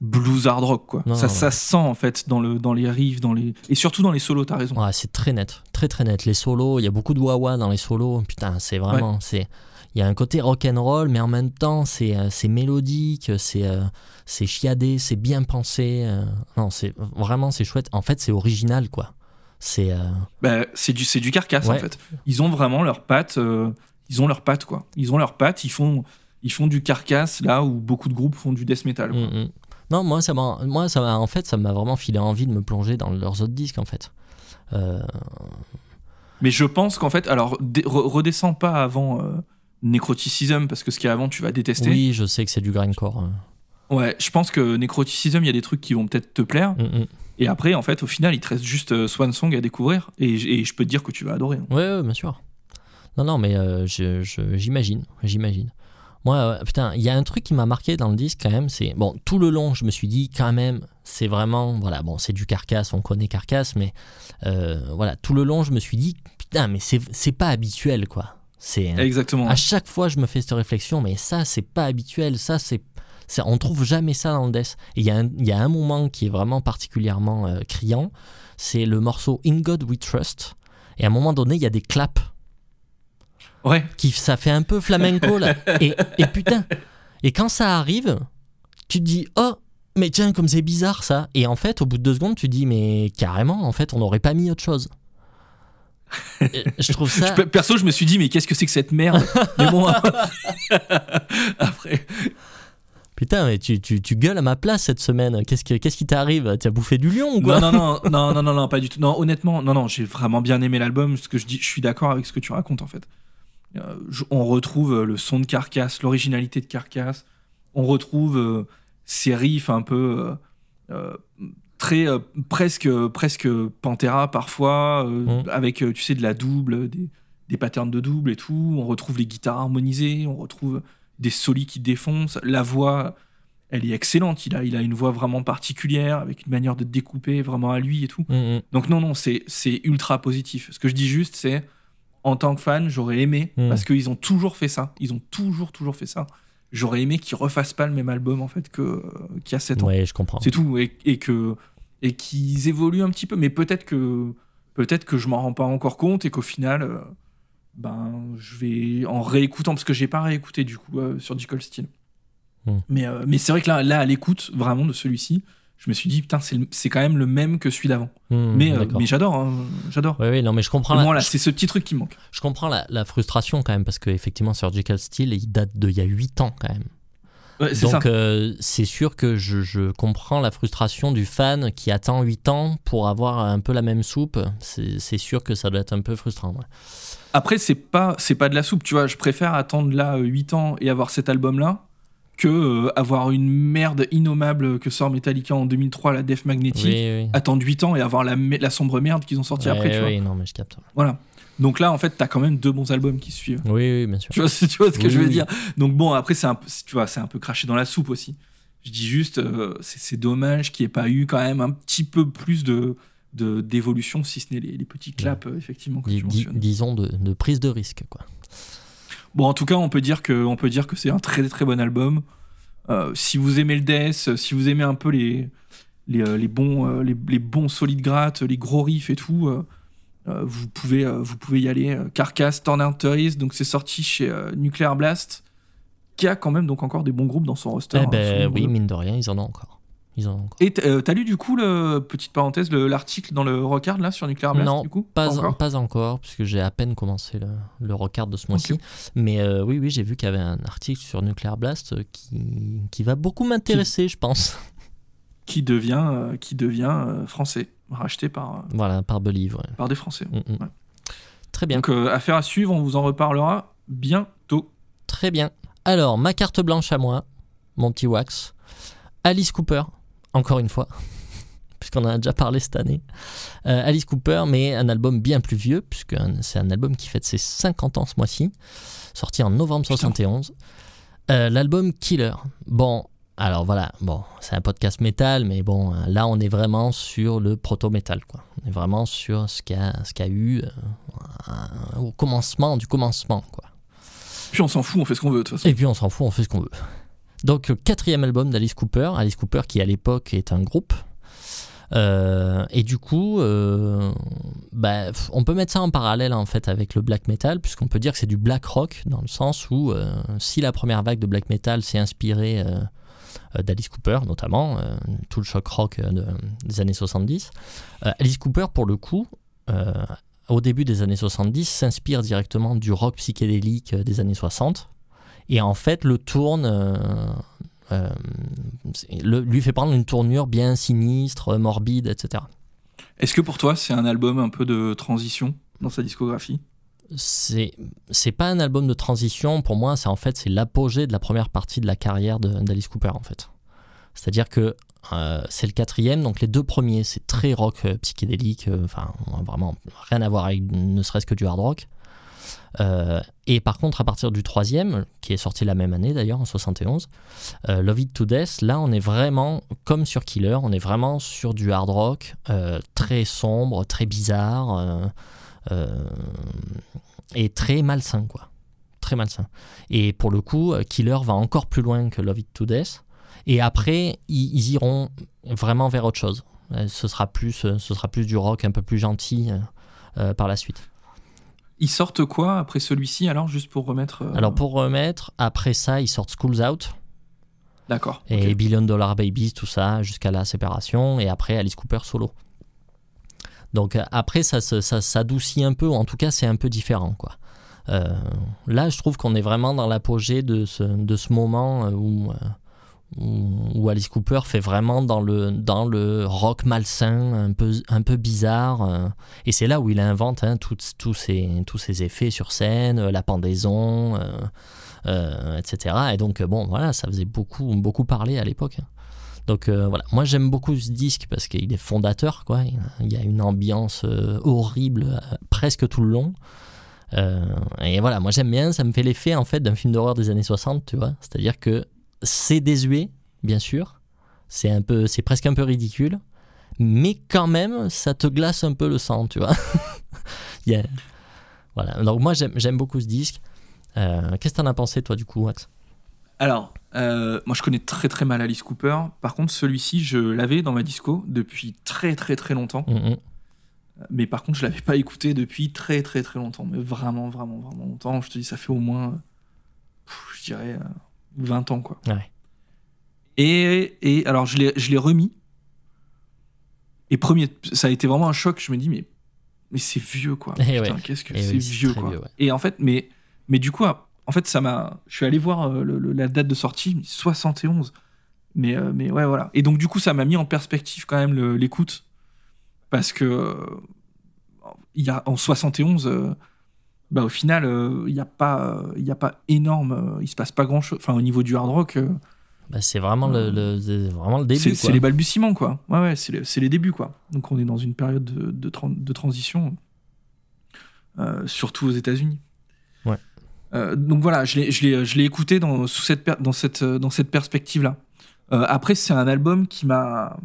Speaker 1: blues hard rock quoi.
Speaker 2: Non,
Speaker 1: ça,
Speaker 2: non,
Speaker 1: ça
Speaker 2: ouais.
Speaker 1: se sent en fait dans, le, dans les riffs, dans les et surtout dans les solos. T'as raison.
Speaker 2: Ouais, c'est très net, très très net. Les solos, il y a beaucoup de wah dans les solos. Putain, c'est vraiment, c'est, il y a un côté rock and roll, mais en même temps, c'est, euh, c'est mélodique, c'est, euh, c'est chiadé, c'est bien pensé. euh, non, c'est vraiment, c'est chouette. En fait, c'est original, quoi. C'est, euh,
Speaker 1: Bah, c'est du c'est du carcasse en fait. Ils ont vraiment leurs pattes. euh, ils ont leurs pattes quoi. Ils ont leurs pattes. Ils font ils font du carcasse là où beaucoup de groupes font du death metal. quoi.
Speaker 2: mm, mm. non, moi, ça m'a, moi, ça m'a, en fait, ça m'a vraiment filé envie de me plonger dans leurs autres disques, en fait. Euh,
Speaker 1: Mais je pense qu'en fait, alors re- redescends pas avant euh, Necroticism parce que ce qu'il y a avant tu vas détester.
Speaker 2: oui, je sais que c'est du grindcore. euh.
Speaker 1: Ouais, je pense que Necroticism, il y a des trucs qui vont peut-être te plaire.
Speaker 2: Mm, mm.
Speaker 1: Et après, en fait, au final, il te reste juste euh, Swan Song à découvrir. Et, je peux te dire que tu vas adorer. hein.
Speaker 2: Ouais, ouais, bien sûr. Non, non, mais euh, j'imagine, j'imagine. Moi, ouais, putain, il y a un truc qui m'a marqué dans le disque quand même, c'est bon, tout le long, je me suis dit quand même, c'est vraiment, voilà, bon, c'est du carcasse, on connaît carcasse, mais euh, voilà, tout le long, je me suis dit, putain, mais c'est c'est pas habituel, quoi. C'est
Speaker 1: Exactement.
Speaker 2: à chaque fois, je me fais cette réflexion, mais ça, c'est pas habituel, ça, c'est ça, on trouve jamais ça dans le death. Il y, a un- il y a un moment qui est vraiment particulièrement euh, criant, c'est le morceau In God We Trust. Et à un moment donné, il y a des claps
Speaker 1: Ouais.
Speaker 2: qui ça fait un peu flamenco là. (laughs) Et, et putain, et quand ça arrive, tu te dis oh mais tiens comme c'est bizarre ça. Et en fait au bout de deux secondes tu te dis mais carrément en fait on n'aurait pas mis autre chose. Et Je trouve ça.
Speaker 1: Perso, je me suis dit, mais qu'est-ce que c'est que cette merde? (laughs) Mais bon, (laughs) après.
Speaker 2: Putain mais tu, tu, tu gueules à ma place cette semaine. Qu'est-ce que qu'est-ce qui t'arrive? Tu as bouffé du lion ou quoi?
Speaker 1: Non, non, non, non, non, non, non, pas du tout. Non, honnêtement, non, non, j'ai vraiment bien aimé l'album. Ce que je dis, je suis d'accord avec ce que tu racontes en fait. Euh, je- on retrouve euh, le son de Carcasse, l'originalité de Carcasse. On retrouve euh, ces riffs un peu euh, très presque presque Pantera parfois, euh,
Speaker 2: Mm.
Speaker 1: avec tu sais de la double, des, des patterns de double et tout. On retrouve les guitares harmonisées, on retrouve des solis qui défoncent. La voix, elle est excellente. Il a, il a une voix vraiment particulière, avec une manière de découper vraiment à lui et tout.
Speaker 2: Mm, mm.
Speaker 1: Donc non, non, c'est ultra positif. Ce que je dis juste, c'est en tant que fan, j'aurais aimé,
Speaker 2: Mm.
Speaker 1: parce qu'ils ont toujours fait ça. Ils ont toujours, toujours fait ça. J'aurais aimé qu'ils refassent pas le même album en fait que qu'il y a 7 ans.
Speaker 2: Ouais je comprends.
Speaker 1: C'est tout. Et, et que et qu'ils évoluent un petit peu. Mais peut-être que peut-être que je m'en rends pas encore compte et qu'au final, euh, ben je vais en réécoutant parce que j'ai pas réécouté du coup euh, sur Nicole Steel.
Speaker 2: Hmm.
Speaker 1: Mais euh, mais c'est vrai que là là à l'écoute vraiment de celui-ci, je me suis dit putain c'est quand même le même que celui d'avant.
Speaker 2: Mm,
Speaker 1: mais euh, mais j'adore hein, j'adore.
Speaker 2: Ouais, ouais, non mais je comprends. La-
Speaker 1: bon, là,
Speaker 2: je-
Speaker 1: c'est ce petit truc qui manque.
Speaker 2: Je comprends la, la frustration quand même parce qu'effectivement Surgical Steel il date d'il y a 8 ans quand même.
Speaker 1: Ouais.
Speaker 2: Donc euh, c'est sûr que je, je comprends la frustration du fan qui attend 8 ans pour avoir un peu la même soupe. C'est c'est sûr que ça doit être un peu frustrant. ouais.
Speaker 1: Après, c'est pas, c'est pas de la soupe, tu vois. Je préfère attendre là 8 ans et avoir cet album-là que euh, avoir une merde innommable que sort Metallica en 2003, la Def Magnetic.
Speaker 2: Oui, oui.
Speaker 1: Attendre 8 ans et avoir la, la sombre merde qu'ils ont sorti
Speaker 2: Ouais,
Speaker 1: après, tu vois.
Speaker 2: oui, non mais je capte.
Speaker 1: Voilà. Donc là, en fait, t'as quand même deux bons albums qui suivent.
Speaker 2: Oui, oui, bien sûr.
Speaker 1: Tu vois, ce- (laughs) tu vois ce que
Speaker 2: Oui,
Speaker 1: je veux
Speaker 2: oui.
Speaker 1: dire Donc bon, après, c'est un, peu- tu vois, c'est un peu craché dans la soupe aussi. Je dis juste, euh, c'est c'est dommage qu'il n'y ait pas eu quand même un petit peu plus de de- d'évolution, si ce n'est les, les petits claps, euh, effectivement,
Speaker 2: Dis-
Speaker 1: tu
Speaker 2: dis- disons de, de prise de risque quoi.
Speaker 1: Bon, en tout cas, on peut dire que, on peut dire que c'est un très très bon album. Euh, si vous aimez le death, si vous aimez un peu les, les, euh, les bons, les, les bons solides grattes, les gros riffs et tout, euh, vous, pouvez, vous pouvez y aller. Carcass, Torn Out Toys, donc c'est sorti chez Nuclear Blast, qui a quand même donc encore des bons groupes dans son roster.
Speaker 2: Eh
Speaker 1: hein,
Speaker 2: ben oui, mine de rien, ils en ont encore. Ils en ont encore.
Speaker 1: Et euh, t'as lu du coup, le, petite parenthèse, le- l'article dans le Rockard là sur Nuclear Blast
Speaker 2: Non,
Speaker 1: du coup?
Speaker 2: Pas,
Speaker 1: encore?
Speaker 2: pas encore, puisque j'ai à peine commencé le, le record de ce mois-ci. Mais euh, oui, oui, j'ai vu qu'il y avait un article sur Nuclear Blast euh, qui, qui va beaucoup m'intéresser, je pense. (laughs)
Speaker 1: Qui devient, euh, qui devient euh, français, racheté par,
Speaker 2: Voilà, par Believe. ouais.
Speaker 1: par des Français.
Speaker 2: Mm, mm.
Speaker 1: Ouais.
Speaker 2: Très bien.
Speaker 1: Donc, affaire à suivre, on vous en reparlera bientôt.
Speaker 2: Très bien. Alors, ma carte blanche à moi, mon petit wax. Alice Cooper, encore une fois, (laughs) puisqu'on en a déjà parlé cette année. Euh, Alice Cooper, mais un album bien plus vieux, puisque c'est un album qui fête ses 50 ans ce mois-ci, sorti en novembre
Speaker 1: Putain.
Speaker 2: 71. Euh, L'album Killer. Bon, alors voilà, bon, c'est un podcast métal, mais bon, euh, là on est vraiment sur le proto-métal, quoi. On est vraiment sur ce qu'il y, a- ce qu'il y a eu euh, au commencement du commencement, quoi.
Speaker 1: Puis on s'en fout, on fait ce qu'on veut de toute façon.
Speaker 2: Et puis on s'en fout, on fait ce qu'on veut. Donc euh, quatrième album d'Alice Cooper, Alice Cooper qui à l'époque est un groupe. Euh, et du coup, euh, bah, on peut mettre ça en parallèle en fait avec le black metal, puisqu'on peut dire que c'est du black rock dans le sens où si la première vague de black metal s'est inspirée d'Alice Cooper, notamment tout le choc rock de- des années 70, euh, Alice Cooper pour le coup, au début des années 70, s'inspire directement du rock psychédélique des années 60 et en fait le tourne euh, euh, le- lui fait prendre une tournure bien sinistre morbide etc
Speaker 1: Est-ce que pour toi, c'est un album un peu de transition dans sa discographie?
Speaker 2: C'est c'est pas un album de transition. Pour moi c'est en fait c'est l'apogée de la première partie de la carrière d'Alice Cooper en fait. C'est à dire que euh, c'est le quatrième donc les deux premiers c'est très rock euh, psychédélique euh, enfin vraiment rien à voir avec ne serait-ce que du hard rock Euh, et par contre, à partir du troisième, qui est sorti la même année d'ailleurs, en 71, euh, Love It to Death, là on est vraiment, comme sur Killer, on est vraiment sur du hard rock euh, très sombre, très bizarre et très malsain, quoi. Très malsain. Et pour le coup, Killer va encore plus loin que Love It to Death. Et après, ils, iront vraiment vers autre chose. Ce sera plus, ce sera plus du rock un peu plus gentil par la suite.
Speaker 1: Ils sortent quoi après celui-ci alors juste pour remettre euh,
Speaker 2: Alors pour remettre, après ça ils sortent Schools Out.
Speaker 1: D'accord.
Speaker 2: Et Billion Dollar Babies, tout ça, jusqu'à la séparation, et après Alice Cooper solo. Donc euh, après ça, ça, s'adoucit un peu, en tout cas c'est un peu différent quoi. Euh, là je trouve qu'on est vraiment dans l'apogée de ce, de ce moment où où, Alice Cooper fait vraiment dans le, dans le rock malsain, un peu, un peu bizarre. Euh, et c'est là où il invente hein, tous ces, effets sur scène, euh, la pendaison, euh, etc. Et donc, bon, voilà, ça faisait beaucoup, beaucoup parler à l'époque. Hein. Donc voilà, moi j'aime beaucoup ce disque parce qu'il est fondateur, quoi. Il y a une ambiance horrible presque tout le long. et voilà, moi j'aime bien, ça me fait l'effet en fait d'un film d'horreur des années 60, tu vois. C'est-à-dire que c'est désuet, bien sûr. C'est un peu, c'est presque un peu ridicule, mais quand même, ça te glace un peu le sang, tu vois. (laughs) Voilà. Donc moi, j'aime beaucoup ce disque. Euh, qu'est-ce que t'en as pensé, toi, du coup, Max?
Speaker 1: Alors, euh, moi, je connais très très mal Alice Cooper. Par contre, celui-ci, je l'avais dans ma disco depuis très très très longtemps. Mm, mm. Mais par contre, je l'avais pas écouté depuis très très très longtemps. Mais vraiment, vraiment, vraiment longtemps. Je te dis, ça fait au moins, je dirais, euh, 20 ans, quoi. Et, et alors, je l'ai remis. Et premier, ça a été vraiment un choc. Je me dis, mais, mais c'est vieux, quoi.
Speaker 2: Eh
Speaker 1: qu'est-ce que eh c'est vieux, quoi. Et en fait, mais, mais du coup, en fait, ça m'a. Je suis allé voir euh, la date de sortie, 71. Mais, euh, mais ouais, voilà. Et donc, du coup, ça m'a mis en perspective quand même l'écoute. Parce que. Euh, il y a, en 71 bah, au final, il euh, n'y a, pas, il a pas énorme, euh, il se passe pas grand chose. Enfin, au niveau du hard rock. Euh,
Speaker 2: bah, c'est vraiment, le, vraiment le début.
Speaker 1: C'est les balbutiements, quoi. Ouais, ouais, c'est les, débuts, quoi. Donc, on est dans une période de, de, de transition, surtout aux États-Unis.
Speaker 2: Ouais.
Speaker 1: donc, voilà, je l'ai écouté dans, sous cette, dans cette, dans cette perspective-là. après, c'est un album qui m'a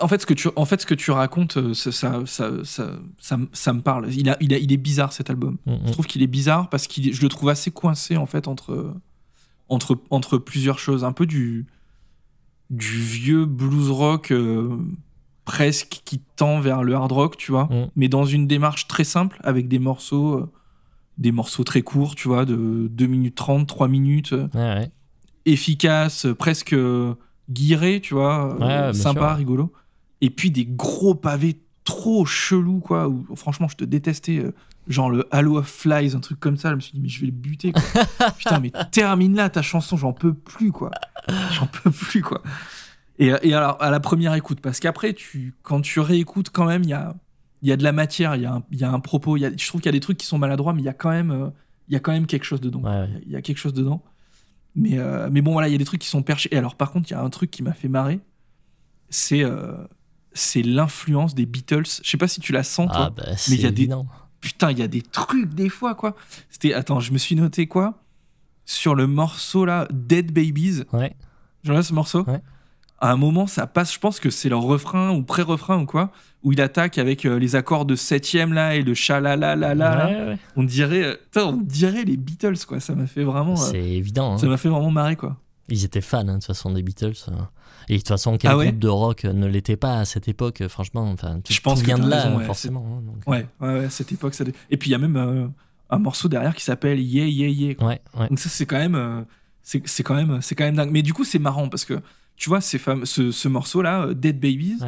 Speaker 1: en, fait, ce que tu, en fait, ce que tu racontes, euh, ça, ça, ça, ça, me parle. Il, a, il, a, il est bizarre cet album. Mm, mm. Je trouve qu'il est bizarre parce que je le trouve assez coincé en fait entre, entre, entre plusieurs choses. Un peu du, du vieux blues rock euh, presque qui tend vers le hard rock, tu vois, mm. mais dans une démarche très simple avec des morceaux, euh, des morceaux très courts, tu vois, de 2 minutes 30, 3 minutes, efficaces, presque guiré, tu vois, euh, sympa, rigolo. Et puis des gros pavés trop chelous, quoi. Où, franchement, je te détestais. Euh, genre le Halo of Flies, un truc comme ça. Je me suis dit, mais je vais le buter. (laughs) Putain, mais termine là ta chanson, j'en peux plus, quoi. J'en peux plus, quoi. Et, et, alors, à la première écoute, parce qu'après, tu, quand tu réécoutes, quand même, il y a, y a de la matière, il y, a un, y a un propos. Y a, je trouve qu'il y a des trucs qui sont maladroits, mais il y a quand même. Euh, il y a quand même quelque chose dedans. Il y, a quelque chose dedans. Mais, euh, mais bon, voilà, il y a des trucs qui sont perchés. Et alors, par contre, il y a un truc qui m'a fait marrer. C'est euh, c'est l'influence des Beatles. Je sais pas si tu la sens, toi.
Speaker 2: Ah, bah, mais il y a
Speaker 1: des. Putain, il y a des trucs des fois, quoi. C'était. Attends, je me suis noté quoi? Sur le morceau là, Dead Babies.
Speaker 2: Ouais.
Speaker 1: J'en ce morceau?
Speaker 2: Ouais
Speaker 1: à un moment, ça passe, je pense que c'est leur refrain ou pré-refrain ou quoi, où il attaque avec euh, les accords de septième là et le chalala la la. On dirait, euh, on dirait les Beatles quoi. Ça m'a fait vraiment.
Speaker 2: Euh, c'est évident. Hein.
Speaker 1: Ça m'a fait vraiment marrer quoi.
Speaker 2: Ils étaient fans hein, de toute façon des Beatles. Et de toute façon, quel ah groupe de rock ne l'était pas à cette époque Franchement, enfin,
Speaker 1: je pense
Speaker 2: vient
Speaker 1: de
Speaker 2: là forcément. Hein,
Speaker 1: ouais, ouais, cette époque. Ça... Et puis il y a même un morceau derrière qui s'appelle Yeah Yeah Yeah.
Speaker 2: Ouais,
Speaker 1: Donc ça c'est quand même, c'est quand même, c'est quand même dingue. Mais du coup c'est marrant parce que tu vois, ces femmes, ce, morceau-là, euh, Dead Babies,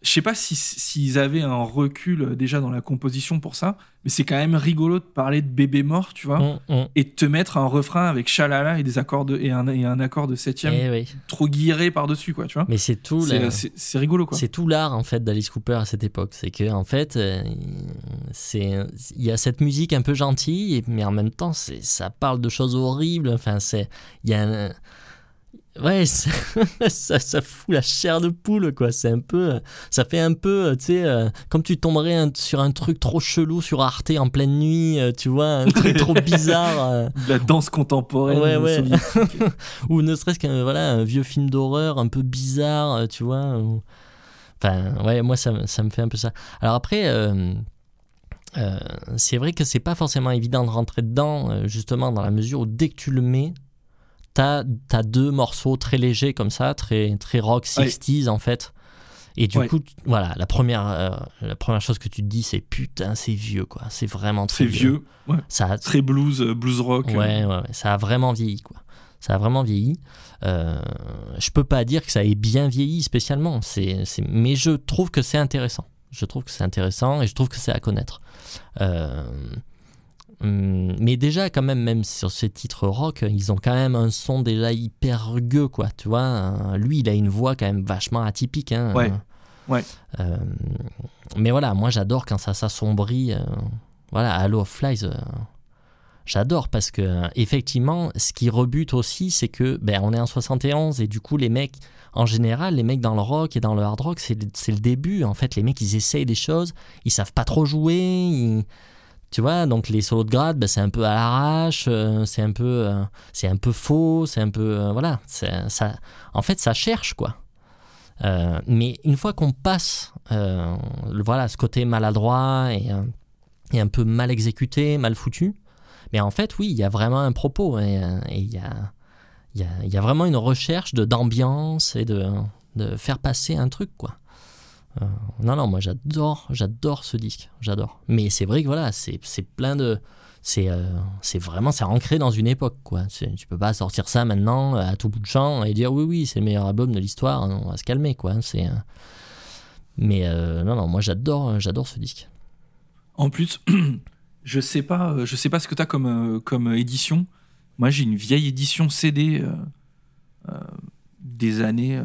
Speaker 1: je sais pas s'ils avaient un recul euh, déjà dans la composition pour ça, mais c'est quand même rigolo de parler de bébé mort, tu vois, mm, mm. et de te mettre un refrain avec chalala et des accords de, et, un, et un accord de septième
Speaker 2: eh
Speaker 1: trop guiré par dessus, quoi, tu vois.
Speaker 2: Mais c'est tout,
Speaker 1: c'est rigolo, quoi.
Speaker 2: C'est tout l'art en fait d'Alice Cooper à cette époque, c'est que en fait, euh, c'est il y a cette musique un peu gentille, mais en même temps, c'est ça parle de choses horribles. Enfin, c'est il y a un, Ouais, ça, (laughs) ça, ça fout la chair de poule, quoi. C'est un peu. Ça fait un peu, tu sais, euh, comme tu tomberais un- sur un truc trop chelou sur Arte en pleine nuit, euh, tu vois, un truc trop bizarre. euh, (laughs)
Speaker 1: La danse contemporaine.
Speaker 2: Ouais, ouais. (laughs) ou ne serait-ce qu'un voilà, un vieux film d'horreur un peu bizarre, tu vois. ou- Enfin, ouais, moi, ça, me- ça me fait un peu ça. Alors après, euh, euh, c'est vrai que c'est pas forcément évident de rentrer dedans, euh, justement, dans la mesure où dès que tu le mets, t'as as deux morceaux très légers comme ça, très, très rock
Speaker 1: Ouais.
Speaker 2: 60s en fait. Et du coup, voilà, la première, euh, la première chose que tu te dis, c'est putain, c'est vieux, quoi. C'est vraiment très
Speaker 1: C'est vieux. Ouais.
Speaker 2: Ça,
Speaker 1: Très blues, euh, blues rock. euh.
Speaker 2: Ouais, ouais, ouais, ça a vraiment vieilli, quoi. Ça a vraiment vieilli. Euh, je peux pas dire que ça ait bien vieilli spécialement, c'est- mais je trouve que c'est intéressant. Je trouve que c'est intéressant et je trouve que c'est à connaître. Hum, mais déjà, quand même, même sur ces titres rock, ils ont quand même un son déjà hyper rugueux, quoi. Tu vois, lui, il a une voix quand même vachement atypique. Hein.
Speaker 1: Ouais, ouais.
Speaker 2: Euh, mais voilà, moi, j'adore quand ça s'assombrit. euh, voilà, Halo of Flies. euh, J'adore parce que effectivement, ce qui rebute aussi, c'est que ben on est en 71 et du coup les mecs, en général, les mecs dans le rock et dans le hard rock, c'est le, c'est le début. En fait, les mecs ils essayent des choses, ils savent pas trop jouer, ils- tu vois. Donc les solos de grade, ben, c'est un peu à l'arrache, euh, c'est un peu, euh, c'est un peu faux, c'est un peu, euh, voilà. Ça, en fait, ça cherche quoi. Mais une fois qu'on passe, voilà, ce côté maladroit et, et un peu mal exécuté, mal foutu. Mais en fait, oui, il y a vraiment un propos et il y a, y a vraiment une recherche de d'ambiance et de, de faire passer un truc, quoi. Euh, non, non, moi j'adore, j'adore ce disque, j'adore. Mais c'est vrai que voilà, c'est plein de, c'est euh, c'est vraiment, c'est ancré dans une époque, quoi. Tu peux pas sortir ça maintenant euh, à tout bout de champ et dire oui, oui, c'est le meilleur album de l'histoire. On va se calmer, quoi. C'est, mais non, non, moi j'adore, j'adore ce disque.
Speaker 1: En plus, (clears throat) je sais pas, je sais pas ce que t'as comme comme édition. Moi, j'ai une vieille édition CD des années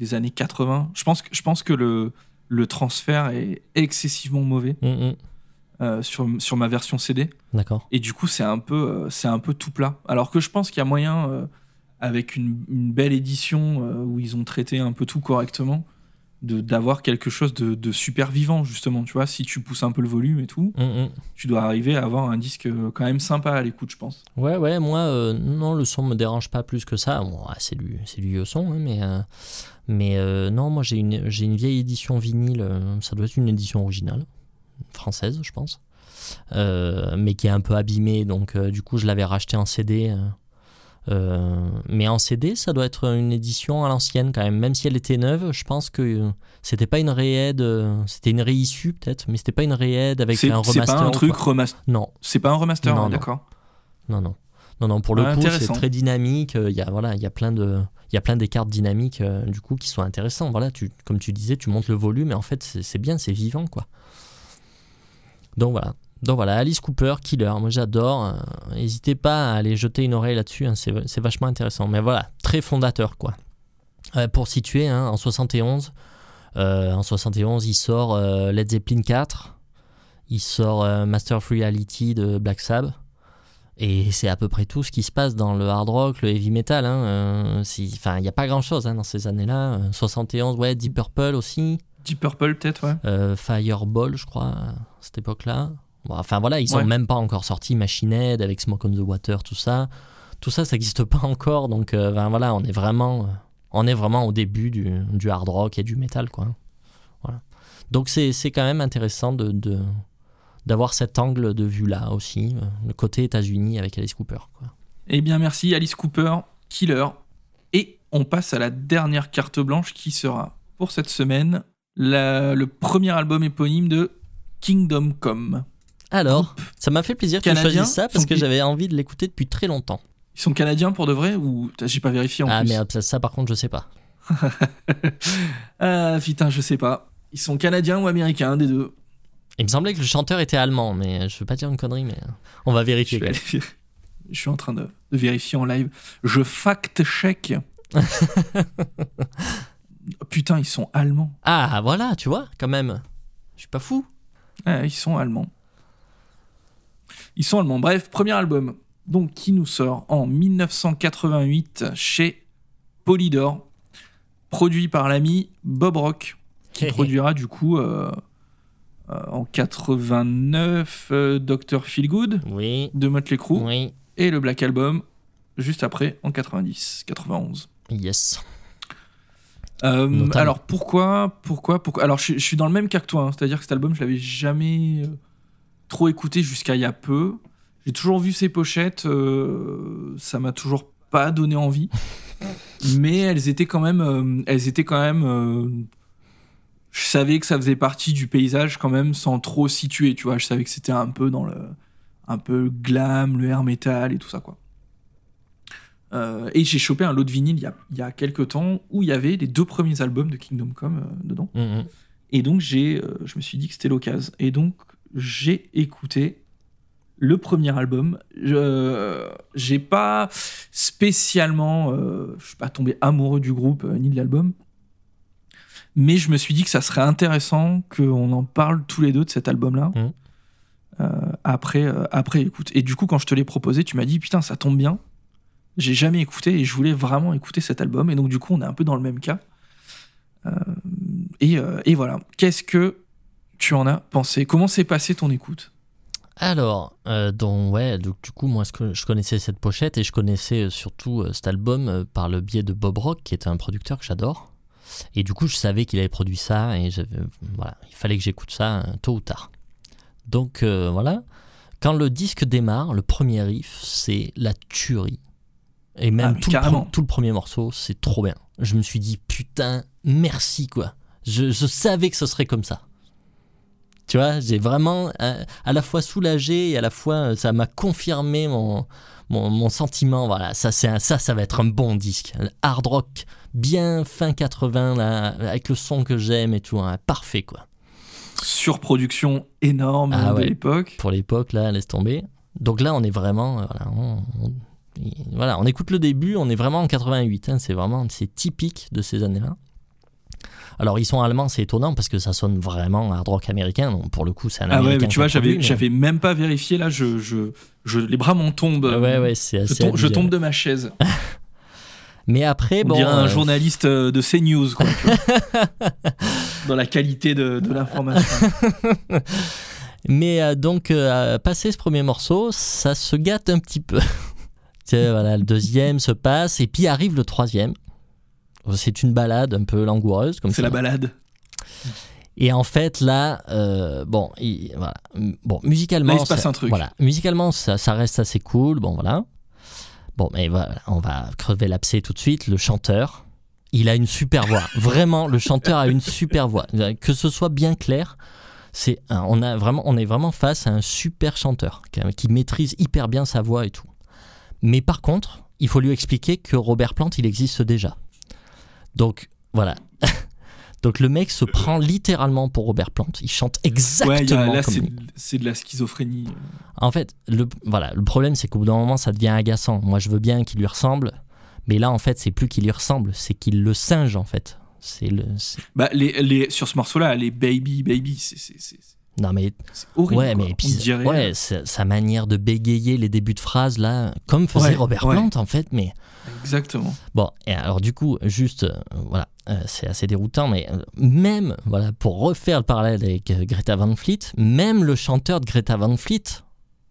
Speaker 1: des années 80. Je pense que je pense que le le transfert est excessivement mauvais
Speaker 2: Hum, hum.
Speaker 1: euh, sur sur ma version CD.
Speaker 2: D'accord.
Speaker 1: Et du coup, c'est un peu euh, c'est un peu tout plat. Alors que je pense qu'il y a moyen euh, avec une, une belle édition euh, où ils ont traité un peu tout correctement d'avoir quelque chose de, de super vivant justement tu vois si tu pousses un peu le volume et tout
Speaker 2: Hum, hum.
Speaker 1: tu dois arriver à avoir un disque euh, quand même sympa à l'écoute, je pense.
Speaker 2: Ouais, ouais, moi, euh, non, le son me dérange pas plus que ça. Bon, c'est du, c'est du vieux son, hein, mais, euh, mais euh, non, moi j'ai une, j'ai une vieille édition vinyle, ça doit être une édition originale, française, je pense, mais qui est un peu abîmée, donc du coup je l'avais racheté en CD. Euh, mais en CD, ça doit être une édition à l'ancienne quand même, même si elle était neuve. Je pense que euh, c'était pas une réaide, euh, c'était une réissue peut-être, mais c'était pas une réaide avec
Speaker 1: C'est
Speaker 2: un
Speaker 1: c'est
Speaker 2: remaster.
Speaker 1: pas un truc remaster.
Speaker 2: Non,
Speaker 1: C'est pas un remaster,
Speaker 2: Non,
Speaker 1: hein, d'accord.
Speaker 2: non, non. Non, non, pour le
Speaker 1: Ouais,
Speaker 2: coup, c'est très dynamique. Il y a, voilà, il y a plein de, il y a plein des cartes dynamiques, euh, du coup, qui sont intéressantes. Voilà, tu, comme tu disais, tu montes le volume et en fait, c'est c'est bien, c'est vivant, quoi. Donc voilà. Donc voilà, Alice Cooper, Killer, moi j'adore. euh, N'hésitez pas à aller jeter une oreille là-dessus, hein, c'est vachement intéressant. Mais voilà, très fondateur, quoi. Euh, pour situer, hein, en 71, euh, en 71, il sort euh, Led Zeppelin 4, il sort Master of Reality de Black Sabbath. Et c'est à peu près tout ce qui se passe dans le hard rock, le heavy metal. hein, Enfin, il n'y a pas grand-chose dans ces années-là. Euh, 71, ouais, Deep Purple aussi.
Speaker 1: Deep Purple, peut-être, ouais.
Speaker 2: Fireball, je crois, à cette époque-là. Enfin voilà, ils sont
Speaker 1: Ouais.
Speaker 2: même pas encore sortis Machine Head avec Smoke on the Water, tout ça. Tout ça, ça n'existe pas encore. Donc euh, ben voilà, on est vraiment, euh, on est vraiment au début du, du hard rock et du metal, quoi. Voilà. Donc c'est quand même intéressant de, d'avoir cet angle de vue là aussi, euh, le côté États-Unis avec Alice Cooper. Quoi.
Speaker 1: Eh bien, merci Alice Cooper, Killer. Et on passe à la dernière carte blanche qui sera, pour cette semaine, la- le premier album éponyme de Kingdom Come.
Speaker 2: Alors, ça m'a fait plaisir que tu choisisses ça parce que j'avais envie de l'écouter depuis très longtemps.
Speaker 1: Ils sont canadiens pour de vrai ou j'ai pas vérifié en
Speaker 2: Ah
Speaker 1: plus
Speaker 2: merde, ça, ça, par contre je sais pas. (laughs)
Speaker 1: Ah putain, je sais pas. Ils sont canadiens ou américains, un des deux.
Speaker 2: Il me semblait que le chanteur était allemand, mais je veux pas dire une connerie, mais on va
Speaker 1: Je
Speaker 2: vérifier.
Speaker 1: suis, allé- je suis en train de, de vérifier en live. Je fact-check. (laughs) Putain, ils sont allemands.
Speaker 2: Ah voilà, tu vois, quand même. Je suis pas fou.
Speaker 1: Ouais, ils sont allemands. Ils sont allemands. Bref, premier album. Donc, qui nous sort en 1988 chez Polydor, produit par l'ami Bob Rock, qui (laughs) produira du coup euh, euh, en 89 euh, Dr. Feelgood
Speaker 2: Oui,
Speaker 1: de Motley Crue
Speaker 2: oui,
Speaker 1: et le Black Album juste après en 90, 91.
Speaker 2: yes.
Speaker 1: Euh, alors pourquoi, pourquoi, pourquoi Alors je, je suis dans le même cas que toi, hein. c'est-à-dire que cet album je l'avais jamais trop écouté jusqu'à il y a peu. J'ai toujours vu ses pochettes, euh, ça m'a toujours pas donné envie, (laughs) mais elles étaient quand même, euh, elles étaient quand même. euh, je savais que ça faisait partie du paysage quand même sans trop situer, tu vois. Je savais que c'était un peu dans le, un peu glam, le air metal et tout ça quoi. Et j'ai chopé un lot de vinyle il y a, il y a quelques temps où il y avait les deux premiers albums de Kingdom Come dedans.
Speaker 2: Mhm.
Speaker 1: Et donc j'ai, je me suis dit que c'était l'occasion. Et donc j'ai écouté le premier album. Je j'ai pas spécialement, euh, je suis pas tombé amoureux du groupe euh, ni de l'album, mais je me suis dit que ça serait intéressant qu'on en parle tous les deux de cet album-là.
Speaker 2: Mhm.
Speaker 1: Euh, après, euh, après écoute. Et du coup, quand je te l'ai proposé, tu m'as dit putain, ça tombe bien. J'ai jamais écouté et je voulais vraiment écouter cet album. Et donc, du coup, on est un peu dans le même cas. Euh, et, euh, et voilà. Qu'est-ce que tu en as pensé? Comment s'est passée ton écoute?
Speaker 2: Alors, euh, donc, ouais, donc, du coup, moi, je connaissais cette pochette et je connaissais euh, surtout euh, cet album par le biais de Bob Rock, qui est un producteur que j'adore. Et du coup, je savais qu'il avait produit ça et voilà, il fallait que j'écoute ça tôt ou tard. Donc, euh, voilà. Quand le disque démarre, le premier riff, c'est la tuerie. Et même
Speaker 1: Ah,
Speaker 2: le tout le premier morceau, c'est trop bien. Je me suis dit, putain, merci, quoi. Je, je savais que ce serait comme ça. Tu vois, j'ai vraiment euh, à la fois soulagé et à la fois euh, ça m'a confirmé mon, mon, mon sentiment. Voilà, ça, c'est ça, ça va être un bon disque. Hard rock bien fin 80, là, avec le son que j'aime et tout. hein, parfait, quoi.
Speaker 1: Surproduction énorme
Speaker 2: Ah
Speaker 1: de
Speaker 2: ouais.
Speaker 1: l'époque.
Speaker 2: Pour l'époque, là, laisse tomber. Donc là, on est vraiment. euh, Voilà, on, voilà, on écoute le début, on est vraiment en 88. hein, c'est vraiment c'est typique de ces années-là. Alors, ils sont allemands, c'est étonnant parce que ça sonne vraiment hard rock américain. Donc, pour le coup, c'est un
Speaker 1: Ah ouais, mais tu vois, j'avais,
Speaker 2: mais-
Speaker 1: j'avais même pas vérifié là. Je, je, je- les bras m'en tombent.
Speaker 2: Ah Ouais, ouais, c'est
Speaker 1: Je,
Speaker 2: assez.
Speaker 1: je tombe de ma chaise. (laughs)
Speaker 2: Mais après,
Speaker 1: On
Speaker 2: bon.
Speaker 1: dirait un
Speaker 2: euh,
Speaker 1: journaliste euh, de CNews, quoi. (laughs) Dans la qualité de, de l'information. (laughs)
Speaker 2: Mais euh, donc, euh, passer ce premier morceau, ça se gâte un petit peu. Voilà, le deuxième se passe, et puis arrive le troisième. C'est une balade un peu langoureuse, comme
Speaker 1: C'est la balade.
Speaker 2: Et en fait, là, euh, bon, il- voilà. Bon, musicalement,
Speaker 1: Là, il se passe
Speaker 2: ça-
Speaker 1: un truc.
Speaker 2: Voilà, musicalement, ça, ça reste assez cool. Bon, voilà. Bon, mais voilà, on va crever l'abcès tout de suite. Le chanteur, il a une super voix. (laughs) Vraiment, le chanteur a une super voix. Que ce soit bien clair, c'est on a vraiment, on est vraiment face à un super chanteur qui, qui maîtrise hyper bien sa voix et tout. Mais par contre, il faut lui expliquer que Robert Plant, il existe déjà. Donc voilà. (laughs) Donc le mec se prend littéralement pour Robert Plant. Il chante exactement
Speaker 1: Ouais, a- là,
Speaker 2: comme
Speaker 1: c'est,
Speaker 2: lui.
Speaker 1: c'est de la schizophrénie.
Speaker 2: En fait, le, voilà, le problème, c'est qu'au bout d'un moment, ça devient agaçant. Moi, je veux bien qu'il lui ressemble, mais là, en fait, c'est plus qu'il lui ressemble, c'est qu'il le singe, en fait. C'est le.
Speaker 1: Bah, les, les, sur ce morceau-là, les baby, baby, c'est,
Speaker 2: Non, mais
Speaker 1: c'est horrible.
Speaker 2: ouais,
Speaker 1: quoi.
Speaker 2: mais puis, ouais, sa, sa manière de bégayer les débuts de phrases là, comme faisait
Speaker 1: Ouais,
Speaker 2: Robert
Speaker 1: ouais.
Speaker 2: Plant, en fait. Mais
Speaker 1: Exactement.
Speaker 2: bon, et alors du coup, juste, euh, voilà, euh, c'est assez déroutant, mais euh, même, voilà, pour refaire le parallèle avec euh, Greta Van Fleet, même le chanteur de Greta Van Fleet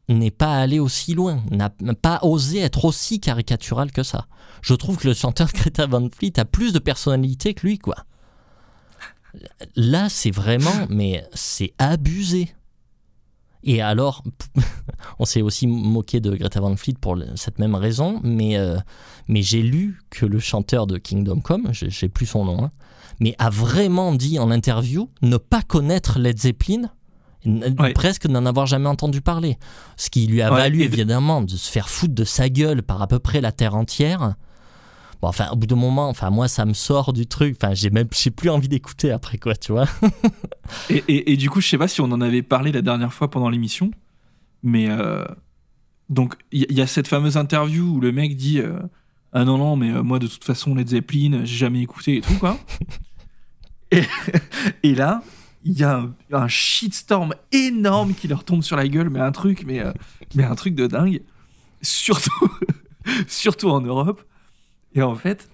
Speaker 2: n'est pas allé aussi loin, n'a n'a pas osé être aussi caricatural que ça. Je trouve que le chanteur de Greta Van Fleet a plus de personnalité que lui, quoi. Là, c'est vraiment, mais c'est abusé. Et alors, (laughs) on s'est aussi moqué de Greta Van Fleet pour cette même raison, mais, euh, mais j'ai lu que le chanteur de Kingdom Come, je j'ai plus son nom, hein, mais a vraiment dit en interview ne pas connaître Led Zeppelin,
Speaker 1: Ouais.
Speaker 2: presque n'en avoir jamais entendu parler. Ce qui lui a
Speaker 1: Ouais,
Speaker 2: valu évidemment de se faire foutre de sa gueule par à peu près la terre entière. Bon, enfin, au bout d'un moment, enfin, moi, ça me sort du truc. Enfin, j'ai même, j'ai plus envie d'écouter après, quoi, tu vois. (laughs)
Speaker 1: Et, et- et du coup, je sais pas si on en avait parlé la dernière fois pendant l'émission, mais euh, donc il y, a cette fameuse interview où le mec dit euh, ah non non mais euh, moi de toute façon Led Zeppelin j'ai jamais écouté et tout quoi. (laughs) et, et là il y a un, un shitstorm énorme qui leur tombe sur la gueule mais un truc mais mais un truc de dingue surtout (laughs) surtout en Europe et en fait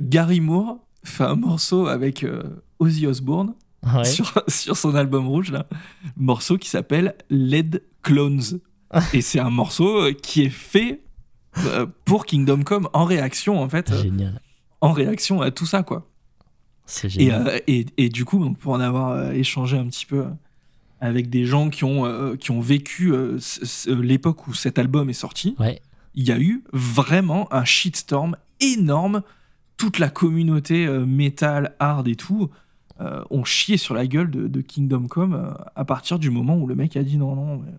Speaker 1: Gary Moore fait un morceau avec euh, Ozzy Osbourne
Speaker 2: Ouais.
Speaker 1: sur, (laughs) sur son album rouge, là. Morceau qui s'appelle Led Clones. (laughs) Et c'est un morceau euh, qui est fait euh, pour Kingdom Come en réaction, en fait. euh,
Speaker 2: Génial.
Speaker 1: en réaction à tout ça, quoi.
Speaker 2: C'est
Speaker 1: Et,
Speaker 2: génial.
Speaker 1: et, et du coup, donc, pour en avoir échangé un petit peu avec des gens qui ont, qui ont vécu l'époque où cet album est sorti,
Speaker 2: Ouais.
Speaker 1: Il y a eu vraiment un shitstorm énorme. Toute la communauté euh, metal, hard et tout euh, ont chié sur la gueule de, de Kingdom Come euh, à partir du moment où le mec a dit non, non, mais-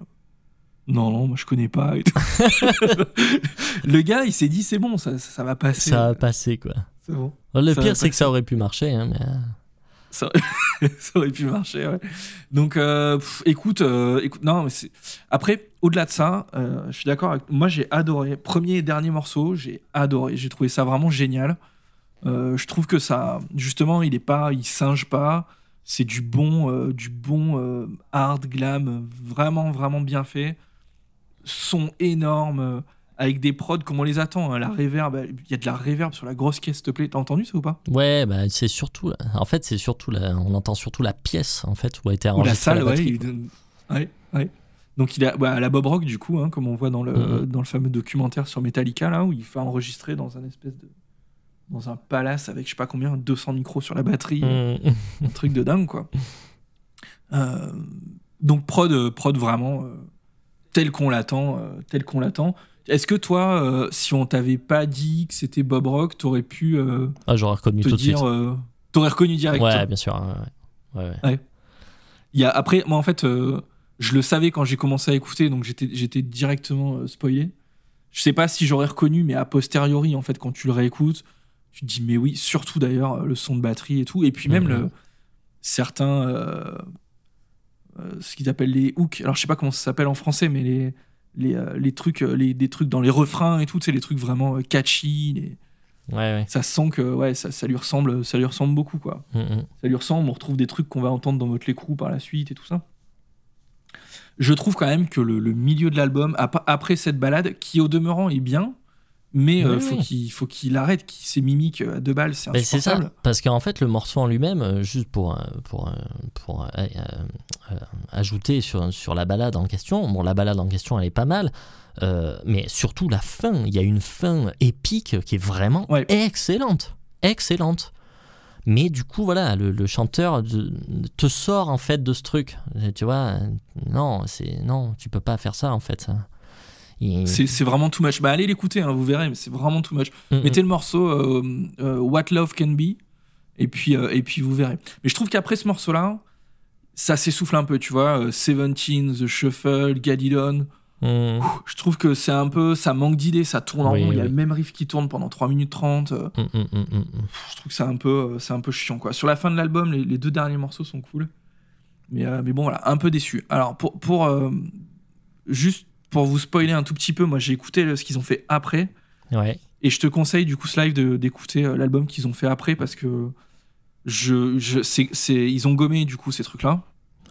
Speaker 1: non, non, moi je connais pas. et tout. (laughs) le gars, il s'est dit c'est bon, ça, ça, ça va passer.
Speaker 2: Ça a passé, quoi.
Speaker 1: Bon.
Speaker 2: Le
Speaker 1: Ça
Speaker 2: pire,
Speaker 1: va
Speaker 2: c'est que ça aurait pu marcher. Hein, mais... (laughs)
Speaker 1: Ça, aurait pu marcher. Donc, euh, écoute, euh, écoute, non. Après, au-delà de ça, euh, je suis d'accord avec. Moi, j'ai adoré. Premier et dernier morceau, j'ai adoré. J'ai trouvé ça vraiment génial. Je trouve que ça, justement, il est pas, il singe pas. C'est du bon, du bon hard glam, vraiment, vraiment bien fait. Son énorme, avec des prods comme on les attend. hein. La reverb, il y a de la reverb sur la grosse caisse, s'il te plaît. T'as entendu ça ou pas?
Speaker 2: Ouais, bah, c'est surtout. En fait, c'est surtout. La... On entend surtout la pièce, en fait, où a été
Speaker 1: Ou la salle,
Speaker 2: la
Speaker 1: ouais,
Speaker 2: batterie.
Speaker 1: il- ouais, ouais. Donc il a bah, à la Bob Rock du coup, hein, comme on voit dans le
Speaker 2: Mhm.
Speaker 1: dans le fameux documentaire sur Metallica là, où il fait enregistrer dans un espèce de dans un palace avec je sais pas combien 200 micros sur la batterie,
Speaker 2: Mm. (laughs)
Speaker 1: un truc de dingue quoi. Euh, donc prod euh, prod vraiment euh, tel qu'on l'attend, euh, tel qu'on l'attend. Est-ce que toi, euh, si on t'avait pas dit que c'était Bob Rock, t'aurais pu euh,
Speaker 2: Ah, j'aurais reconnu
Speaker 1: te
Speaker 2: tout de suite.
Speaker 1: dire, euh, t'aurais reconnu direct
Speaker 2: Ouais, bien sûr. ouais, ouais. Ouais, ouais.
Speaker 1: Il y a, après, moi en fait, je le savais quand j'ai commencé à écouter, donc j'étais, j'étais directement spoilé. Je sais pas si j'aurais reconnu, mais a posteriori, en fait, quand tu le réécoutes, tu te dis, mais oui, surtout d'ailleurs, le son de batterie et tout. Et puis même
Speaker 2: Mhm.
Speaker 1: le, certains, ce qu'ils appellent les hooks, alors je sais pas comment ça s'appelle en français, mais les, les, euh, les trucs, euh, les, des trucs dans les refrains et tout, c'est les trucs vraiment euh, catchy. les-
Speaker 2: Ouais, ouais.
Speaker 1: Ça sent que ouais, ça, ça, lui ressemble, ça lui ressemble beaucoup, quoi
Speaker 2: Mm, mm.
Speaker 1: ça lui ressemble. On retrouve des trucs qu'on va entendre dans votre l'écrou par la suite et tout ça. Je trouve quand même que le, le milieu de l'album, ap- après cette balade, qui au demeurant est bien, mais euh,
Speaker 2: Oui,
Speaker 1: faut
Speaker 2: oui.
Speaker 1: qu'il faut qu'il arrête, qu'il ses mimiques à deux balles, c'est
Speaker 2: c'est ça, parce qu'en fait, le morceau en lui-même, euh, juste pour, euh, pour, euh, pour euh, euh, euh, ajouter sur, sur la balade en question, bon, la balade en question, elle est pas mal, euh, mais surtout la fin, il y a une fin épique qui est vraiment
Speaker 1: Ouais.
Speaker 2: excellente, excellente. Mais du coup, voilà, le, le chanteur de- te sort en fait de ce truc. Tu vois, euh, non, c'est non, tu peux pas faire ça en fait. Il-
Speaker 1: C'est vraiment too much. Bah allez l'écouter, hein, vous verrez, mais c'est vraiment too much.
Speaker 2: Mm.
Speaker 1: Mettez le morceau euh, euh, What Love Can Be, et puis, euh, et puis vous verrez. Mais je trouve qu'après ce morceau-là, ça s'essouffle un peu, tu vois. Seventeen, The Shuffle, Gadidon.
Speaker 2: Mm,
Speaker 1: Je trouve que c'est un peu, ça manque d'idées, ça tourne en
Speaker 2: Oui,
Speaker 1: rond. Il y a le même riff qui tourne pendant 3 minutes 30. euh,
Speaker 2: mm, mm,
Speaker 1: je trouve que c'est un peu, c'est un peu chiant quoi. Sur la fin de l'album, les, les deux derniers morceaux sont cool, mais, euh, mais bon voilà, un peu déçu. Alors pour, pour euh, juste pour vous spoiler un tout petit peu, moi j'ai écouté le- ce qu'ils ont fait après
Speaker 2: Ouais.
Speaker 1: et je te conseille du coup ce live d'écouter euh, l'album qu'ils ont fait après parce que je, je c'est, c'est- ils ont gommé du coup ces trucs là.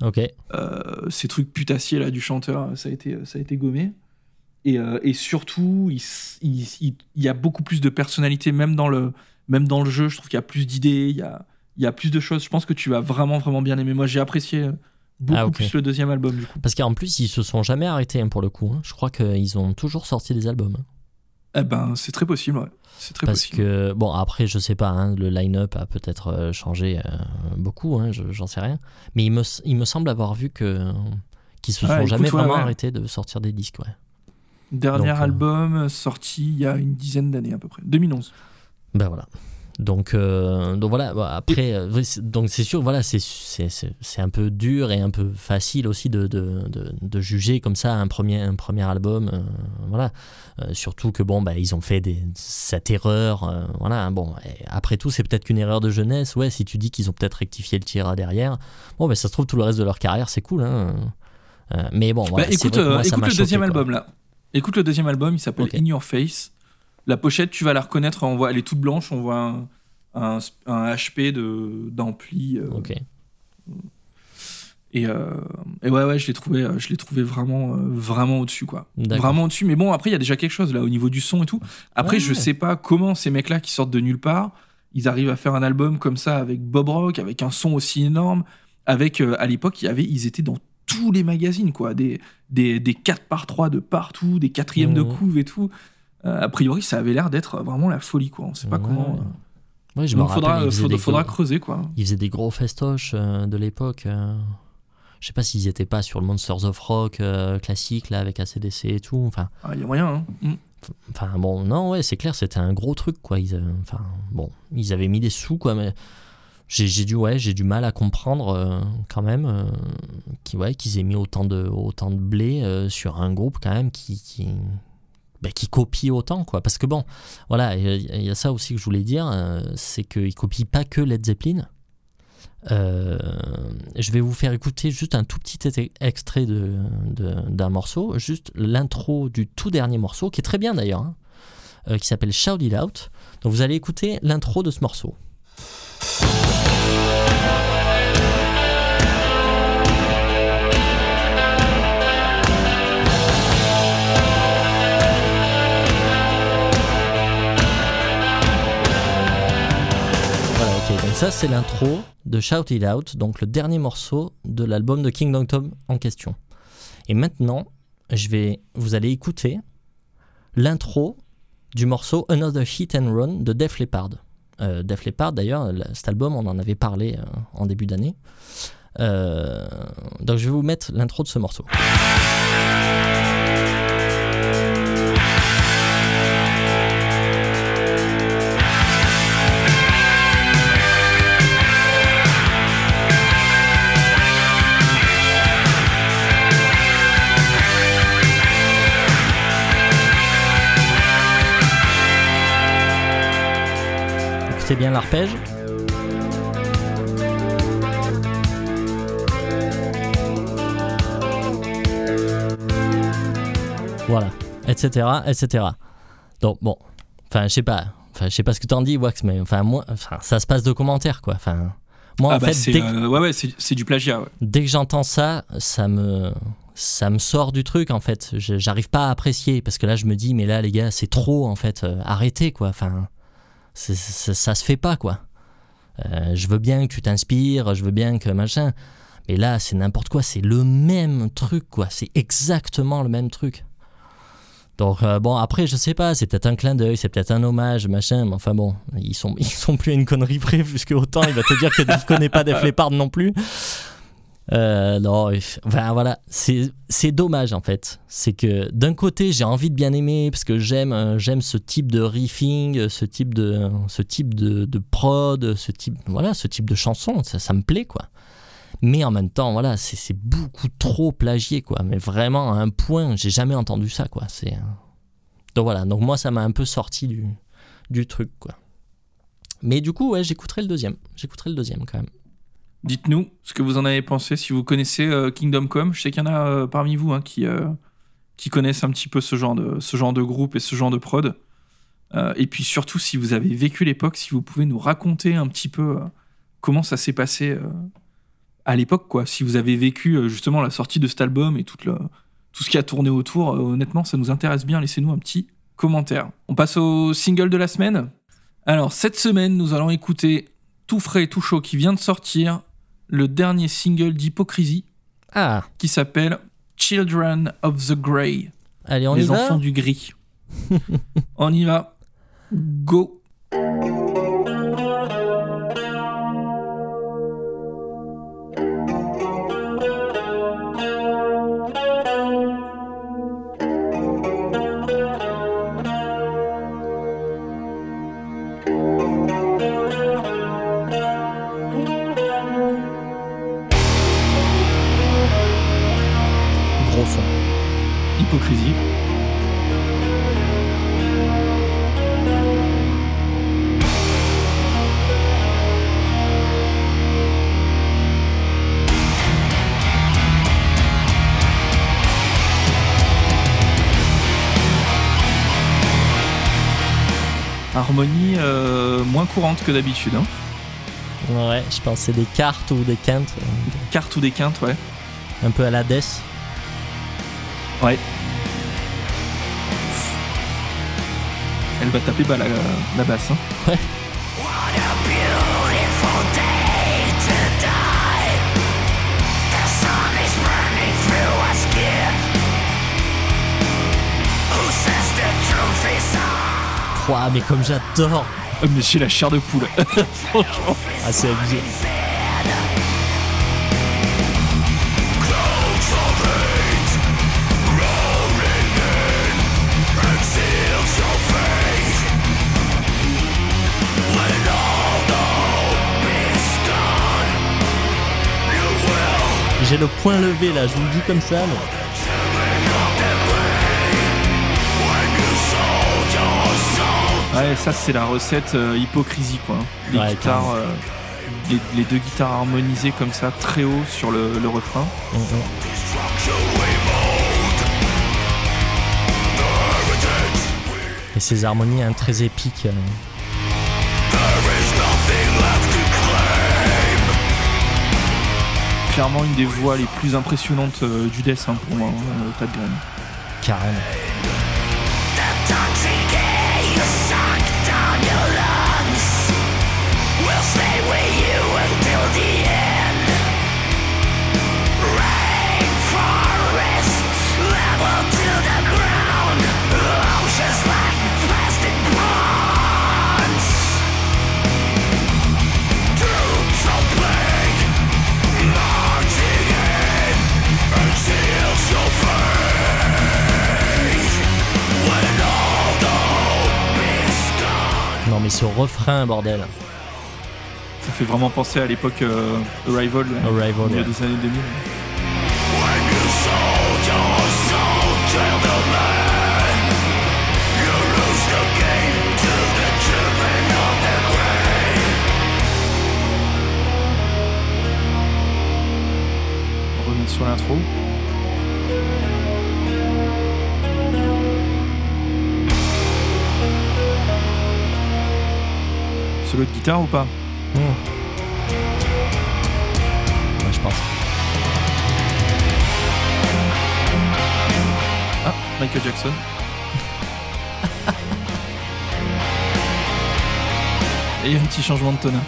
Speaker 2: Ok.
Speaker 1: Euh, ces trucs putassiers là du chanteur, ça a été, ça a été gommé. Et, euh, et surtout, il, s- il, il- il y a beaucoup plus de personnalité, même dans le, même dans le jeu. Je trouve qu'il y a plus d'idées, il y a, il y a plus de choses. Je pense que tu vas vraiment, vraiment bien aimer. Moi, j'ai apprécié euh, beaucoup
Speaker 2: Ah,
Speaker 1: plus le deuxième album, du coup.
Speaker 2: Parce qu'en plus, ils se sont jamais arrêtés hein, pour le coup. hein. Je crois qu'ils ont toujours sorti des albums. hein.
Speaker 1: Eh ben, c'est très possible, ouais. C'est très
Speaker 2: Parce
Speaker 1: possible.
Speaker 2: que, bon, après, je sais pas, hein, le line-up a peut-être euh, changé euh, beaucoup, hein, je- j'en sais rien. Mais il me, il me semble avoir vu que qu'ils se
Speaker 1: Ouais,
Speaker 2: sont
Speaker 1: écoute,
Speaker 2: jamais
Speaker 1: ouais,
Speaker 2: vraiment
Speaker 1: ouais.
Speaker 2: arrêtés de sortir des disques. Ouais.
Speaker 1: Dernier
Speaker 2: donc, euh,
Speaker 1: album sorti il y a une dizaine d'années à peu près. 2011.
Speaker 2: Ben voilà. Donc, euh, donc voilà, bon, après, euh, donc c'est sûr, voilà, c'est- un peu dur et un peu facile aussi de, de, de, de juger comme ça un premier, un premier album. euh, voilà. Euh, surtout que, bon, bah, ils ont fait des, cette erreur. voilà, bon, et après tout, c'est peut-être qu'une erreur de jeunesse. Ouais, si tu dis qu'ils ont peut-être rectifié le tir derrière, bon, ben ça se trouve, tout le reste de leur carrière, c'est cool. Hein. Mais bon, voilà,
Speaker 1: Bah, écoute,
Speaker 2: moi,
Speaker 1: écoute le deuxième album là. Écoute le deuxième album, il s'appelle. In Your Face. La pochette, tu vas la reconnaître. On voit, elle est toute blanche. On voit un, un, un HP de d'ampli. euh,
Speaker 2: Ok.
Speaker 1: Et, euh, et ouais, ouais, je l'ai trouvé, euh, je l'ai trouvé vraiment, euh, vraiment au-dessus, quoi. Vraiment au-dessus. Mais bon, après, il y a déjà quelque chose là au niveau du son et tout. Après,
Speaker 2: Ouais.
Speaker 1: je sais pas comment ces mecs-là qui sortent de nulle part, ils arrivent à faire un album comme ça avec Bob Rock, avec un son aussi énorme. Avec, euh, à l'époque, il y avait, ils étaient dans tous les magazines, quoi. Des, des, des 4 par 3 de partout, des quatrièmes de
Speaker 2: Mhm.
Speaker 1: couve et tout. Euh, a priori, ça avait l'air d'être vraiment la folie, quoi. On sait pas
Speaker 2: Ouais.
Speaker 1: comment.
Speaker 2: Ouais, je
Speaker 1: Donc, faudra,
Speaker 2: gros-
Speaker 1: creuser, quoi.
Speaker 2: Ils faisaient des gros festoches euh, de l'époque. euh. Je sais pas s'ils étaient pas sur le Monsters of Rock euh, classique là avec ACDC et tout. Enfin,
Speaker 1: Ah, Il y a moyen, hein. Mm.
Speaker 2: enfin bon, non ouais, c'est clair, c'était un gros truc quoi. Ils, euh, enfin bon, ils avaient mis des sous quoi, mais j'ai j'ai du ouais, j'ai du mal à comprendre euh, quand même euh, qu'ils ouais, qu'ils aient mis autant de autant de blé euh, sur un groupe quand même qui qui bah, qui copie autant quoi. Parce que bon, voilà, il y, a- ça aussi que je voulais dire, euh, c'est qu'ils copient pas que Led Zeppelin. Euh, je vais vous faire écouter juste un tout petit extrait d'un morceau, juste l'intro du tout dernier morceau, qui est très bien d'ailleurs, hein, euh, qui s'appelle Shout It Out. Donc vous allez écouter l'intro de ce morceau. Ça, c'est l'intro de Shout It Out, donc le dernier morceau de l'album de Kingdom Come en question. Et maintenant, je vais, vous allez écouter l'intro du morceau Another Hit and Run de Def Leppard. Euh, Def Leppard, d'ailleurs, le- cet album, on en avait parlé euh, en début d'année. Euh, donc je vais vous mettre l'intro de ce morceau. Écoutez bien l'arpège. Voilà, etc., etc. Donc bon, enfin je sais pas, enfin je sais pas ce que t'en dis Wax, mais enfin moi, enfin ça se passe de commentaires quoi. Enfin moi
Speaker 1: Ah
Speaker 2: en
Speaker 1: bah,
Speaker 2: fait
Speaker 1: c'est,
Speaker 2: dès, que-
Speaker 1: euh, ouais, ouais, c'est, du plagiat. ouais.
Speaker 2: dès que j'entends ça, ça me ça me sort du truc en fait. J'arrive pas à apprécier parce que là je me dis mais là les gars c'est trop en fait. Euh, arrêtez quoi. Enfin ça se fait pas quoi. Euh, je veux bien que tu t'inspires, je veux bien que machin. Mais là c'est n'importe quoi. C'est le même truc quoi. C'est exactement le même truc. Donc euh, bon après je sais pas, c'est peut-être un clin d'œil, c'est peut-être un hommage, machin, mais enfin bon, ils sont (laughs) ils sont plus à une connerie près, puisque autant il va te dire que tu connais pas Def Leppard non plus. Euh, non, enfin, voilà, c'est dommage en fait. C'est que d'un côté j'ai envie de bien aimer parce que j'aime euh, j'aime ce type de riffing, ce type de ce type de, prod, ce type voilà ce type de chanson, ça, ça me plaît quoi. Mais en même temps voilà c'est beaucoup trop plagié quoi. Mais vraiment à un point j'ai jamais entendu ça quoi. Euh, donc voilà donc moi ça m'a un peu sorti du du truc quoi. Mais du coup ouais j'écouterai le deuxième, j'écouterai le deuxième quand même.
Speaker 1: Dites-nous ce que vous en avez pensé, si vous connaissez euh, Kingdom Come. Je sais qu'il y en a euh, parmi vous hein, qui, euh, qui connaissent un petit peu ce genre de, ce genre de groupe et ce genre de prod. Et puis surtout, si vous avez vécu l'époque, si vous pouvez nous raconter un petit peu comment ça s'est passé à l'époque, quoi. Si vous avez vécu justement la sortie de cet album et tout, ce qui a tourné autour, honnêtement, ça nous intéresse bien. Laissez-nous un petit commentaire. On passe au single de la semaine. Alors, cette semaine, nous allons écouter tout frais, tout chaud qui vient de sortir le dernier single d'Hypocrisie
Speaker 2: Ah
Speaker 1: qui s'appelle Children of the Grey,
Speaker 2: allez on
Speaker 1: les
Speaker 2: y va.
Speaker 1: enfants du gris. (laughs) on y va. Go. Harmonie euh, moins courante que d'habitude. hein.
Speaker 2: Ouais, je pense c'est des cartes ou des quintes.
Speaker 1: Cartes ou des quintes, ouais.
Speaker 2: Un peu à la Death.
Speaker 1: Ouais. Elle va taper bas la, la basse. Hein.
Speaker 2: Ouah, mais comme j'adore
Speaker 1: Oh, mais j'ai la chair de poule. (laughs) Franchement.
Speaker 2: Ah, c'est abusé. J'ai le point levé là, je vous le dis comme ça. mais-
Speaker 1: Ouais, ça c'est la recette euh, hypocrisie quoi. Les
Speaker 2: Ouais,
Speaker 1: guitares, euh, les, les deux guitares harmonisées comme ça, très haut sur le, le refrain.
Speaker 2: Mm. Et ces harmonies hein, très épiques. euh.
Speaker 1: Clairement une des voix les plus impressionnantes du death hein, pour moi, hein, Pat Graham.
Speaker 2: Carrément. Mais ce refrain, bordel.
Speaker 1: Ça fait vraiment penser à l'époque euh, Arrival, il y a
Speaker 2: ouais.
Speaker 1: des années 2000. On revient sur l'intro. Solo de guitare ou pas.
Speaker 2: Ouais, je pense.
Speaker 1: Ah, Michael Jackson. (laughs) Et il y a un petit changement de tonneau.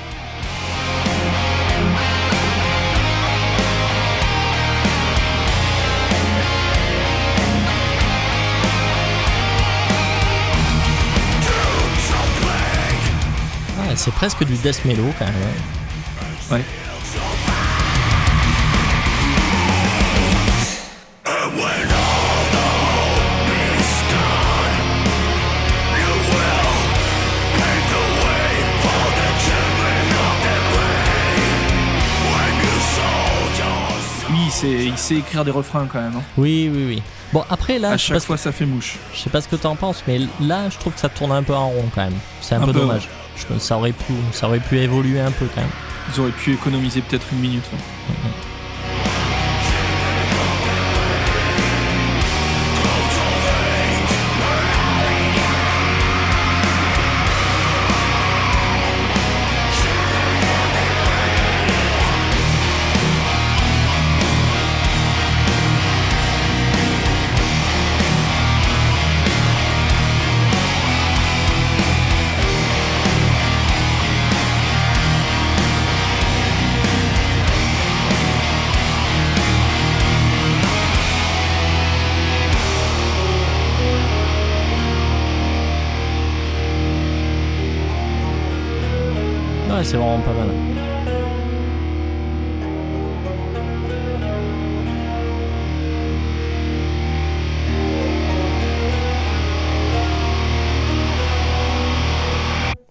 Speaker 2: C'est presque du death mellow quand même. hein.
Speaker 1: Ouais. Oui, il sait, il sait écrire des refrains quand même. hein.
Speaker 2: Oui, oui, oui. Bon, après là,
Speaker 1: à
Speaker 2: je sais,
Speaker 1: chaque
Speaker 2: pas ce,
Speaker 1: fois, ça fait mouche.
Speaker 2: je sais pas ce que t'en penses, mais là, je trouve que ça tourne un peu en rond quand même. C'est un,
Speaker 1: Un
Speaker 2: peu,
Speaker 1: peu,
Speaker 2: dommage. Ça, aurait pu, ça aurait pu évoluer un peu quand même.
Speaker 1: Ils auraient pu économiser peut-être une minute. hein.
Speaker 2: Ouais, c'est vraiment pas mal.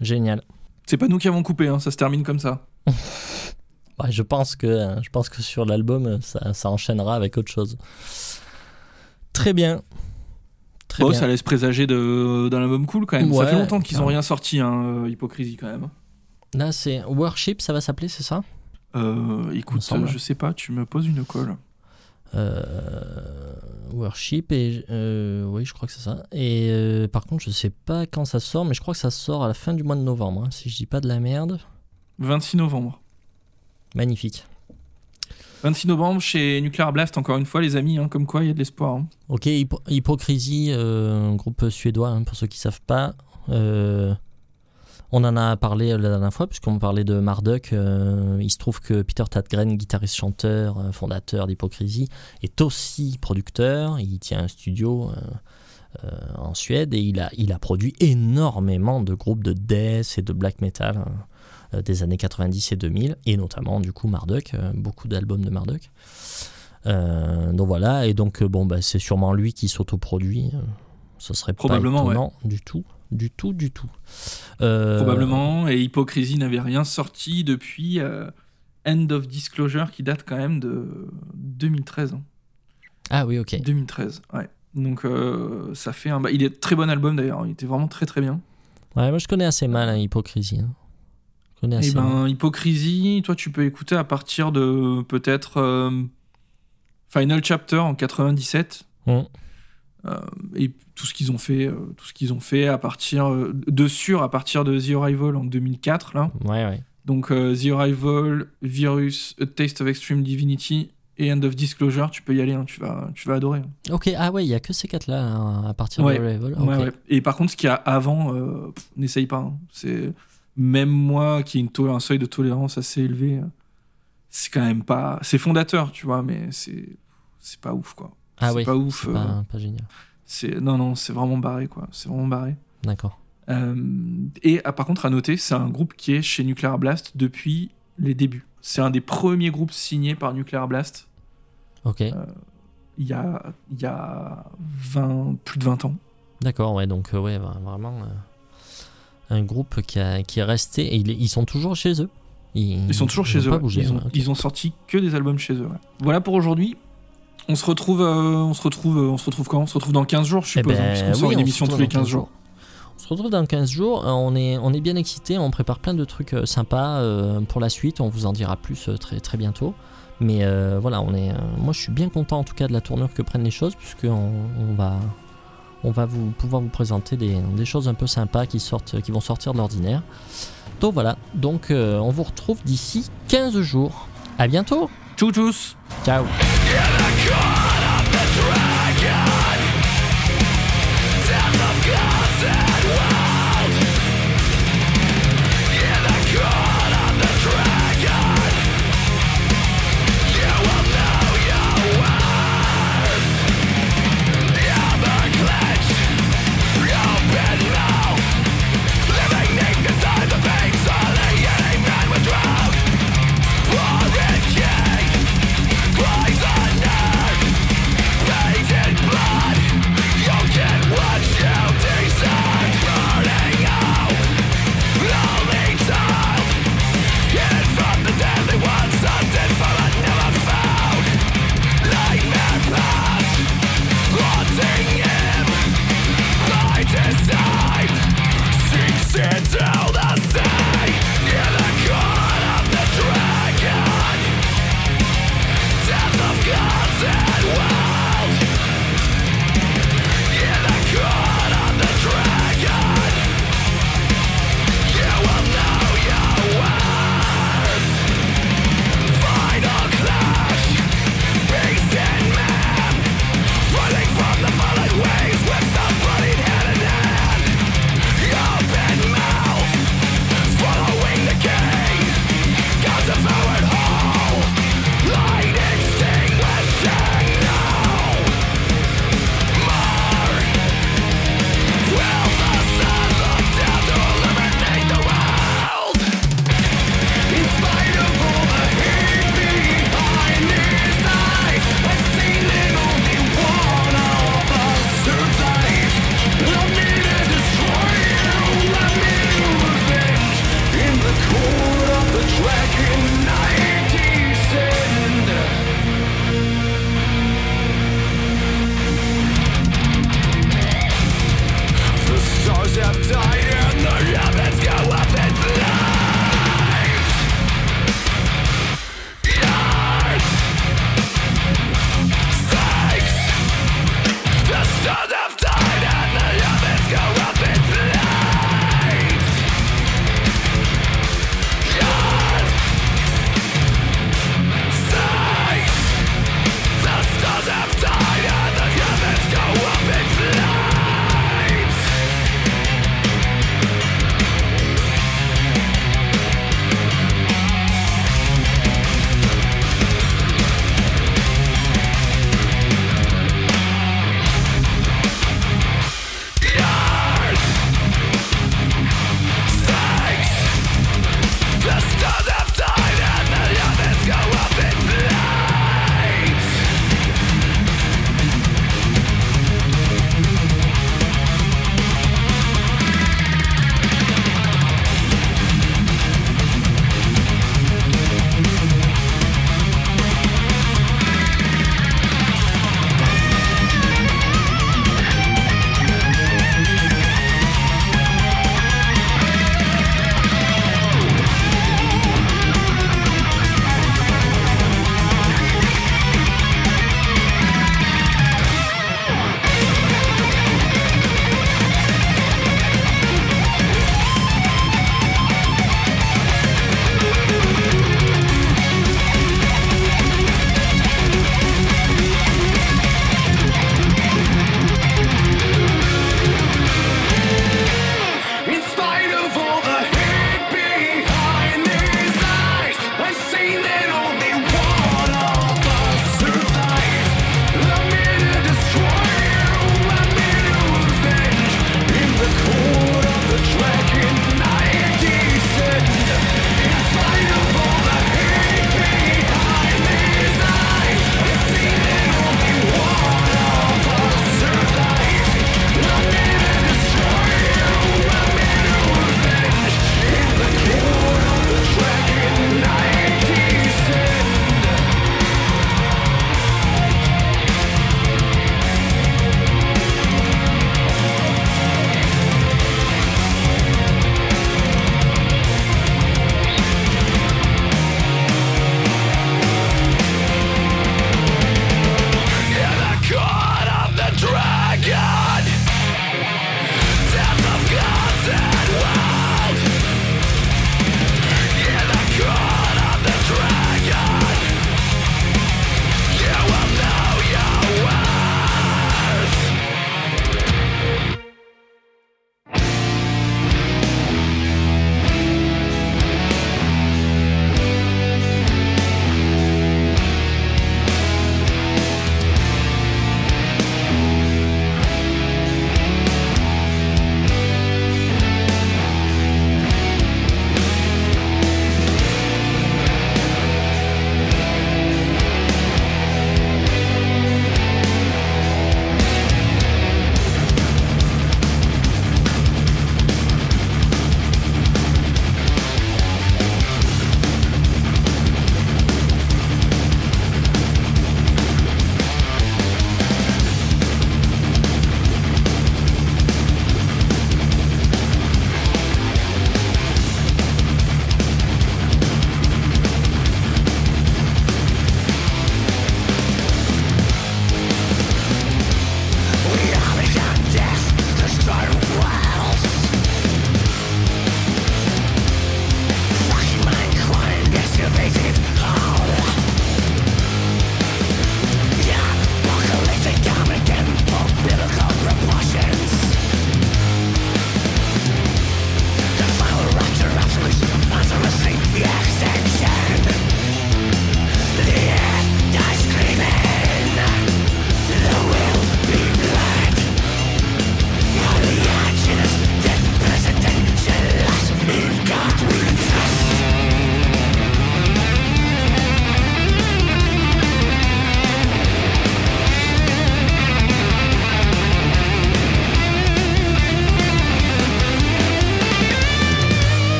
Speaker 2: Génial.
Speaker 1: C'est pas nous qui avons coupé, hein, ça se termine comme ça. (laughs)
Speaker 2: Je pense que euh, je pense que sur l'album ça, ça enchaînera avec autre chose. Très bien. Très
Speaker 1: Bon,
Speaker 2: bien.
Speaker 1: ça laisse présager de- d'un album cool quand même. ça fait longtemps qu'ils ont
Speaker 2: ouais.
Speaker 1: rien sorti, hein, euh, Hypocrisie quand même.
Speaker 2: Là c'est Worship, ça va s'appeler, c'est ça?
Speaker 1: Euh, écoute, je sais pas, tu me poses une colle.
Speaker 2: Euh, Worship et euh, oui, je crois que c'est ça. Et euh, par contre, je sais pas quand ça sort, mais je crois que ça sort à la fin du mois de novembre, hein, si je dis pas de la merde.
Speaker 1: 26 novembre.
Speaker 2: Magnifique.
Speaker 1: 26 novembre chez Nuclear Blast, encore une fois, les amis, hein, comme quoi il y a de l'espoir. hein.
Speaker 2: Ok, Hypo- Hypocrisie, euh, groupe suédois, pour ceux qui savent pas. On en a parlé euh, la dernière fois, puisqu'on parlait de Marduk. euh, il se trouve que Peter Tatgren, guitariste-chanteur, euh, fondateur d'Hypocrisie, est aussi producteur. Il tient un studio euh, en Suède et il a, il a produit énormément de groupes de death et de black metal hein, des années 90 et 2000, et notamment du coup Marduk, beaucoup d'albums de Marduk. Euh, donc voilà, et donc bon, bah, c'est sûrement lui qui s'autoproduit. Ce serait
Speaker 1: Probablement,
Speaker 2: pas
Speaker 1: ouais.
Speaker 2: du tout, du tout, du tout. Euh,
Speaker 1: Probablement. Et Hypocrisie n'avait rien sorti depuis euh, End of Disclosure, qui date quand même de 2013. hein.
Speaker 2: Ah oui, ok.
Speaker 1: 2013, ouais. Donc euh, ça fait un... il est très bon album d'ailleurs, il était vraiment très très bien.
Speaker 2: Ouais, moi je connais assez mal hein, Hypocrisie. hein. Je connais
Speaker 1: Et
Speaker 2: assez mal.
Speaker 1: ben Hypocrisie, toi tu peux écouter à partir de peut-être Final Chapter en 97
Speaker 2: Hum.
Speaker 1: euh, et tout ce qu'ils ont fait, euh, tout ce qu'ils ont fait à partir euh, de sur à partir de The Arrival en 2004 là.
Speaker 2: Ouais, ouais.
Speaker 1: Donc euh, The Arrival, Virus, A Taste of Extreme Divinity et End of Disclosure, tu peux y aller, hein, tu vas tu vas adorer. hein.
Speaker 2: Ok, ah ouais, il y a que ces quatre-là hein, à partir
Speaker 1: Ouais.
Speaker 2: de.
Speaker 1: Ouais, ouais. Et par contre, ce qu'il y a avant, euh, n'essaye pas. hein. C'est même moi qui ai une un seuil de tolérance assez élevé, c'est quand même pas. C'est fondateur, tu vois, mais c'est c'est pas ouf quoi.
Speaker 2: Ah
Speaker 1: c'est pas ouf.
Speaker 2: c'est
Speaker 1: euh,
Speaker 2: pas, pas génial.
Speaker 1: C'est non non, c'est vraiment barré quoi. C'est vraiment barré.
Speaker 2: D'accord.
Speaker 1: Euh, et ah, par contre, à noter, c'est un groupe qui est chez Nuclear Blast depuis les débuts. C'est un des premiers groupes signés par Nuclear Blast
Speaker 2: Ok,
Speaker 1: il y a, il y a 20, plus de 20 ans.
Speaker 2: d'accord, ouais, donc euh, ouais, vra- vraiment euh, un groupe qui, a- qui est resté. Et ils, ils sont toujours chez eux. Ils,
Speaker 1: Ils sont toujours
Speaker 2: ils
Speaker 1: chez eux.
Speaker 2: Pas
Speaker 1: ouais.
Speaker 2: bougé,
Speaker 1: ils, ont,
Speaker 2: ok.
Speaker 1: ils ont sorti que des albums chez eux. ouais. Voilà pour aujourd'hui. On se retrouve, euh, on se retrouve, euh, on se retrouve quand? On se retrouve dans 15 jours, je
Speaker 2: Eh
Speaker 1: suppose,
Speaker 2: ben,
Speaker 1: hein, puisqu'on sort
Speaker 2: oui,
Speaker 1: une
Speaker 2: on
Speaker 1: émission tous les
Speaker 2: dans
Speaker 1: 15 jours.
Speaker 2: On se retrouve dans 15 jours. Euh, On est, on est bien excités. On prépare plein de trucs sympas pour la suite. On vous en dira plus très, très bientôt. Mais euh, voilà, on est, euh, moi je suis bien content en tout cas de la tournure que prennent les choses, puisqu'on on va, on va vous, pouvoir vous présenter des, des choses un peu sympas qui, sortent, qui vont sortir de l'ordinaire. Donc voilà, donc euh, on vous retrouve d'ici 15 jours. À bientôt.
Speaker 1: Tchou tchous
Speaker 2: Ciao.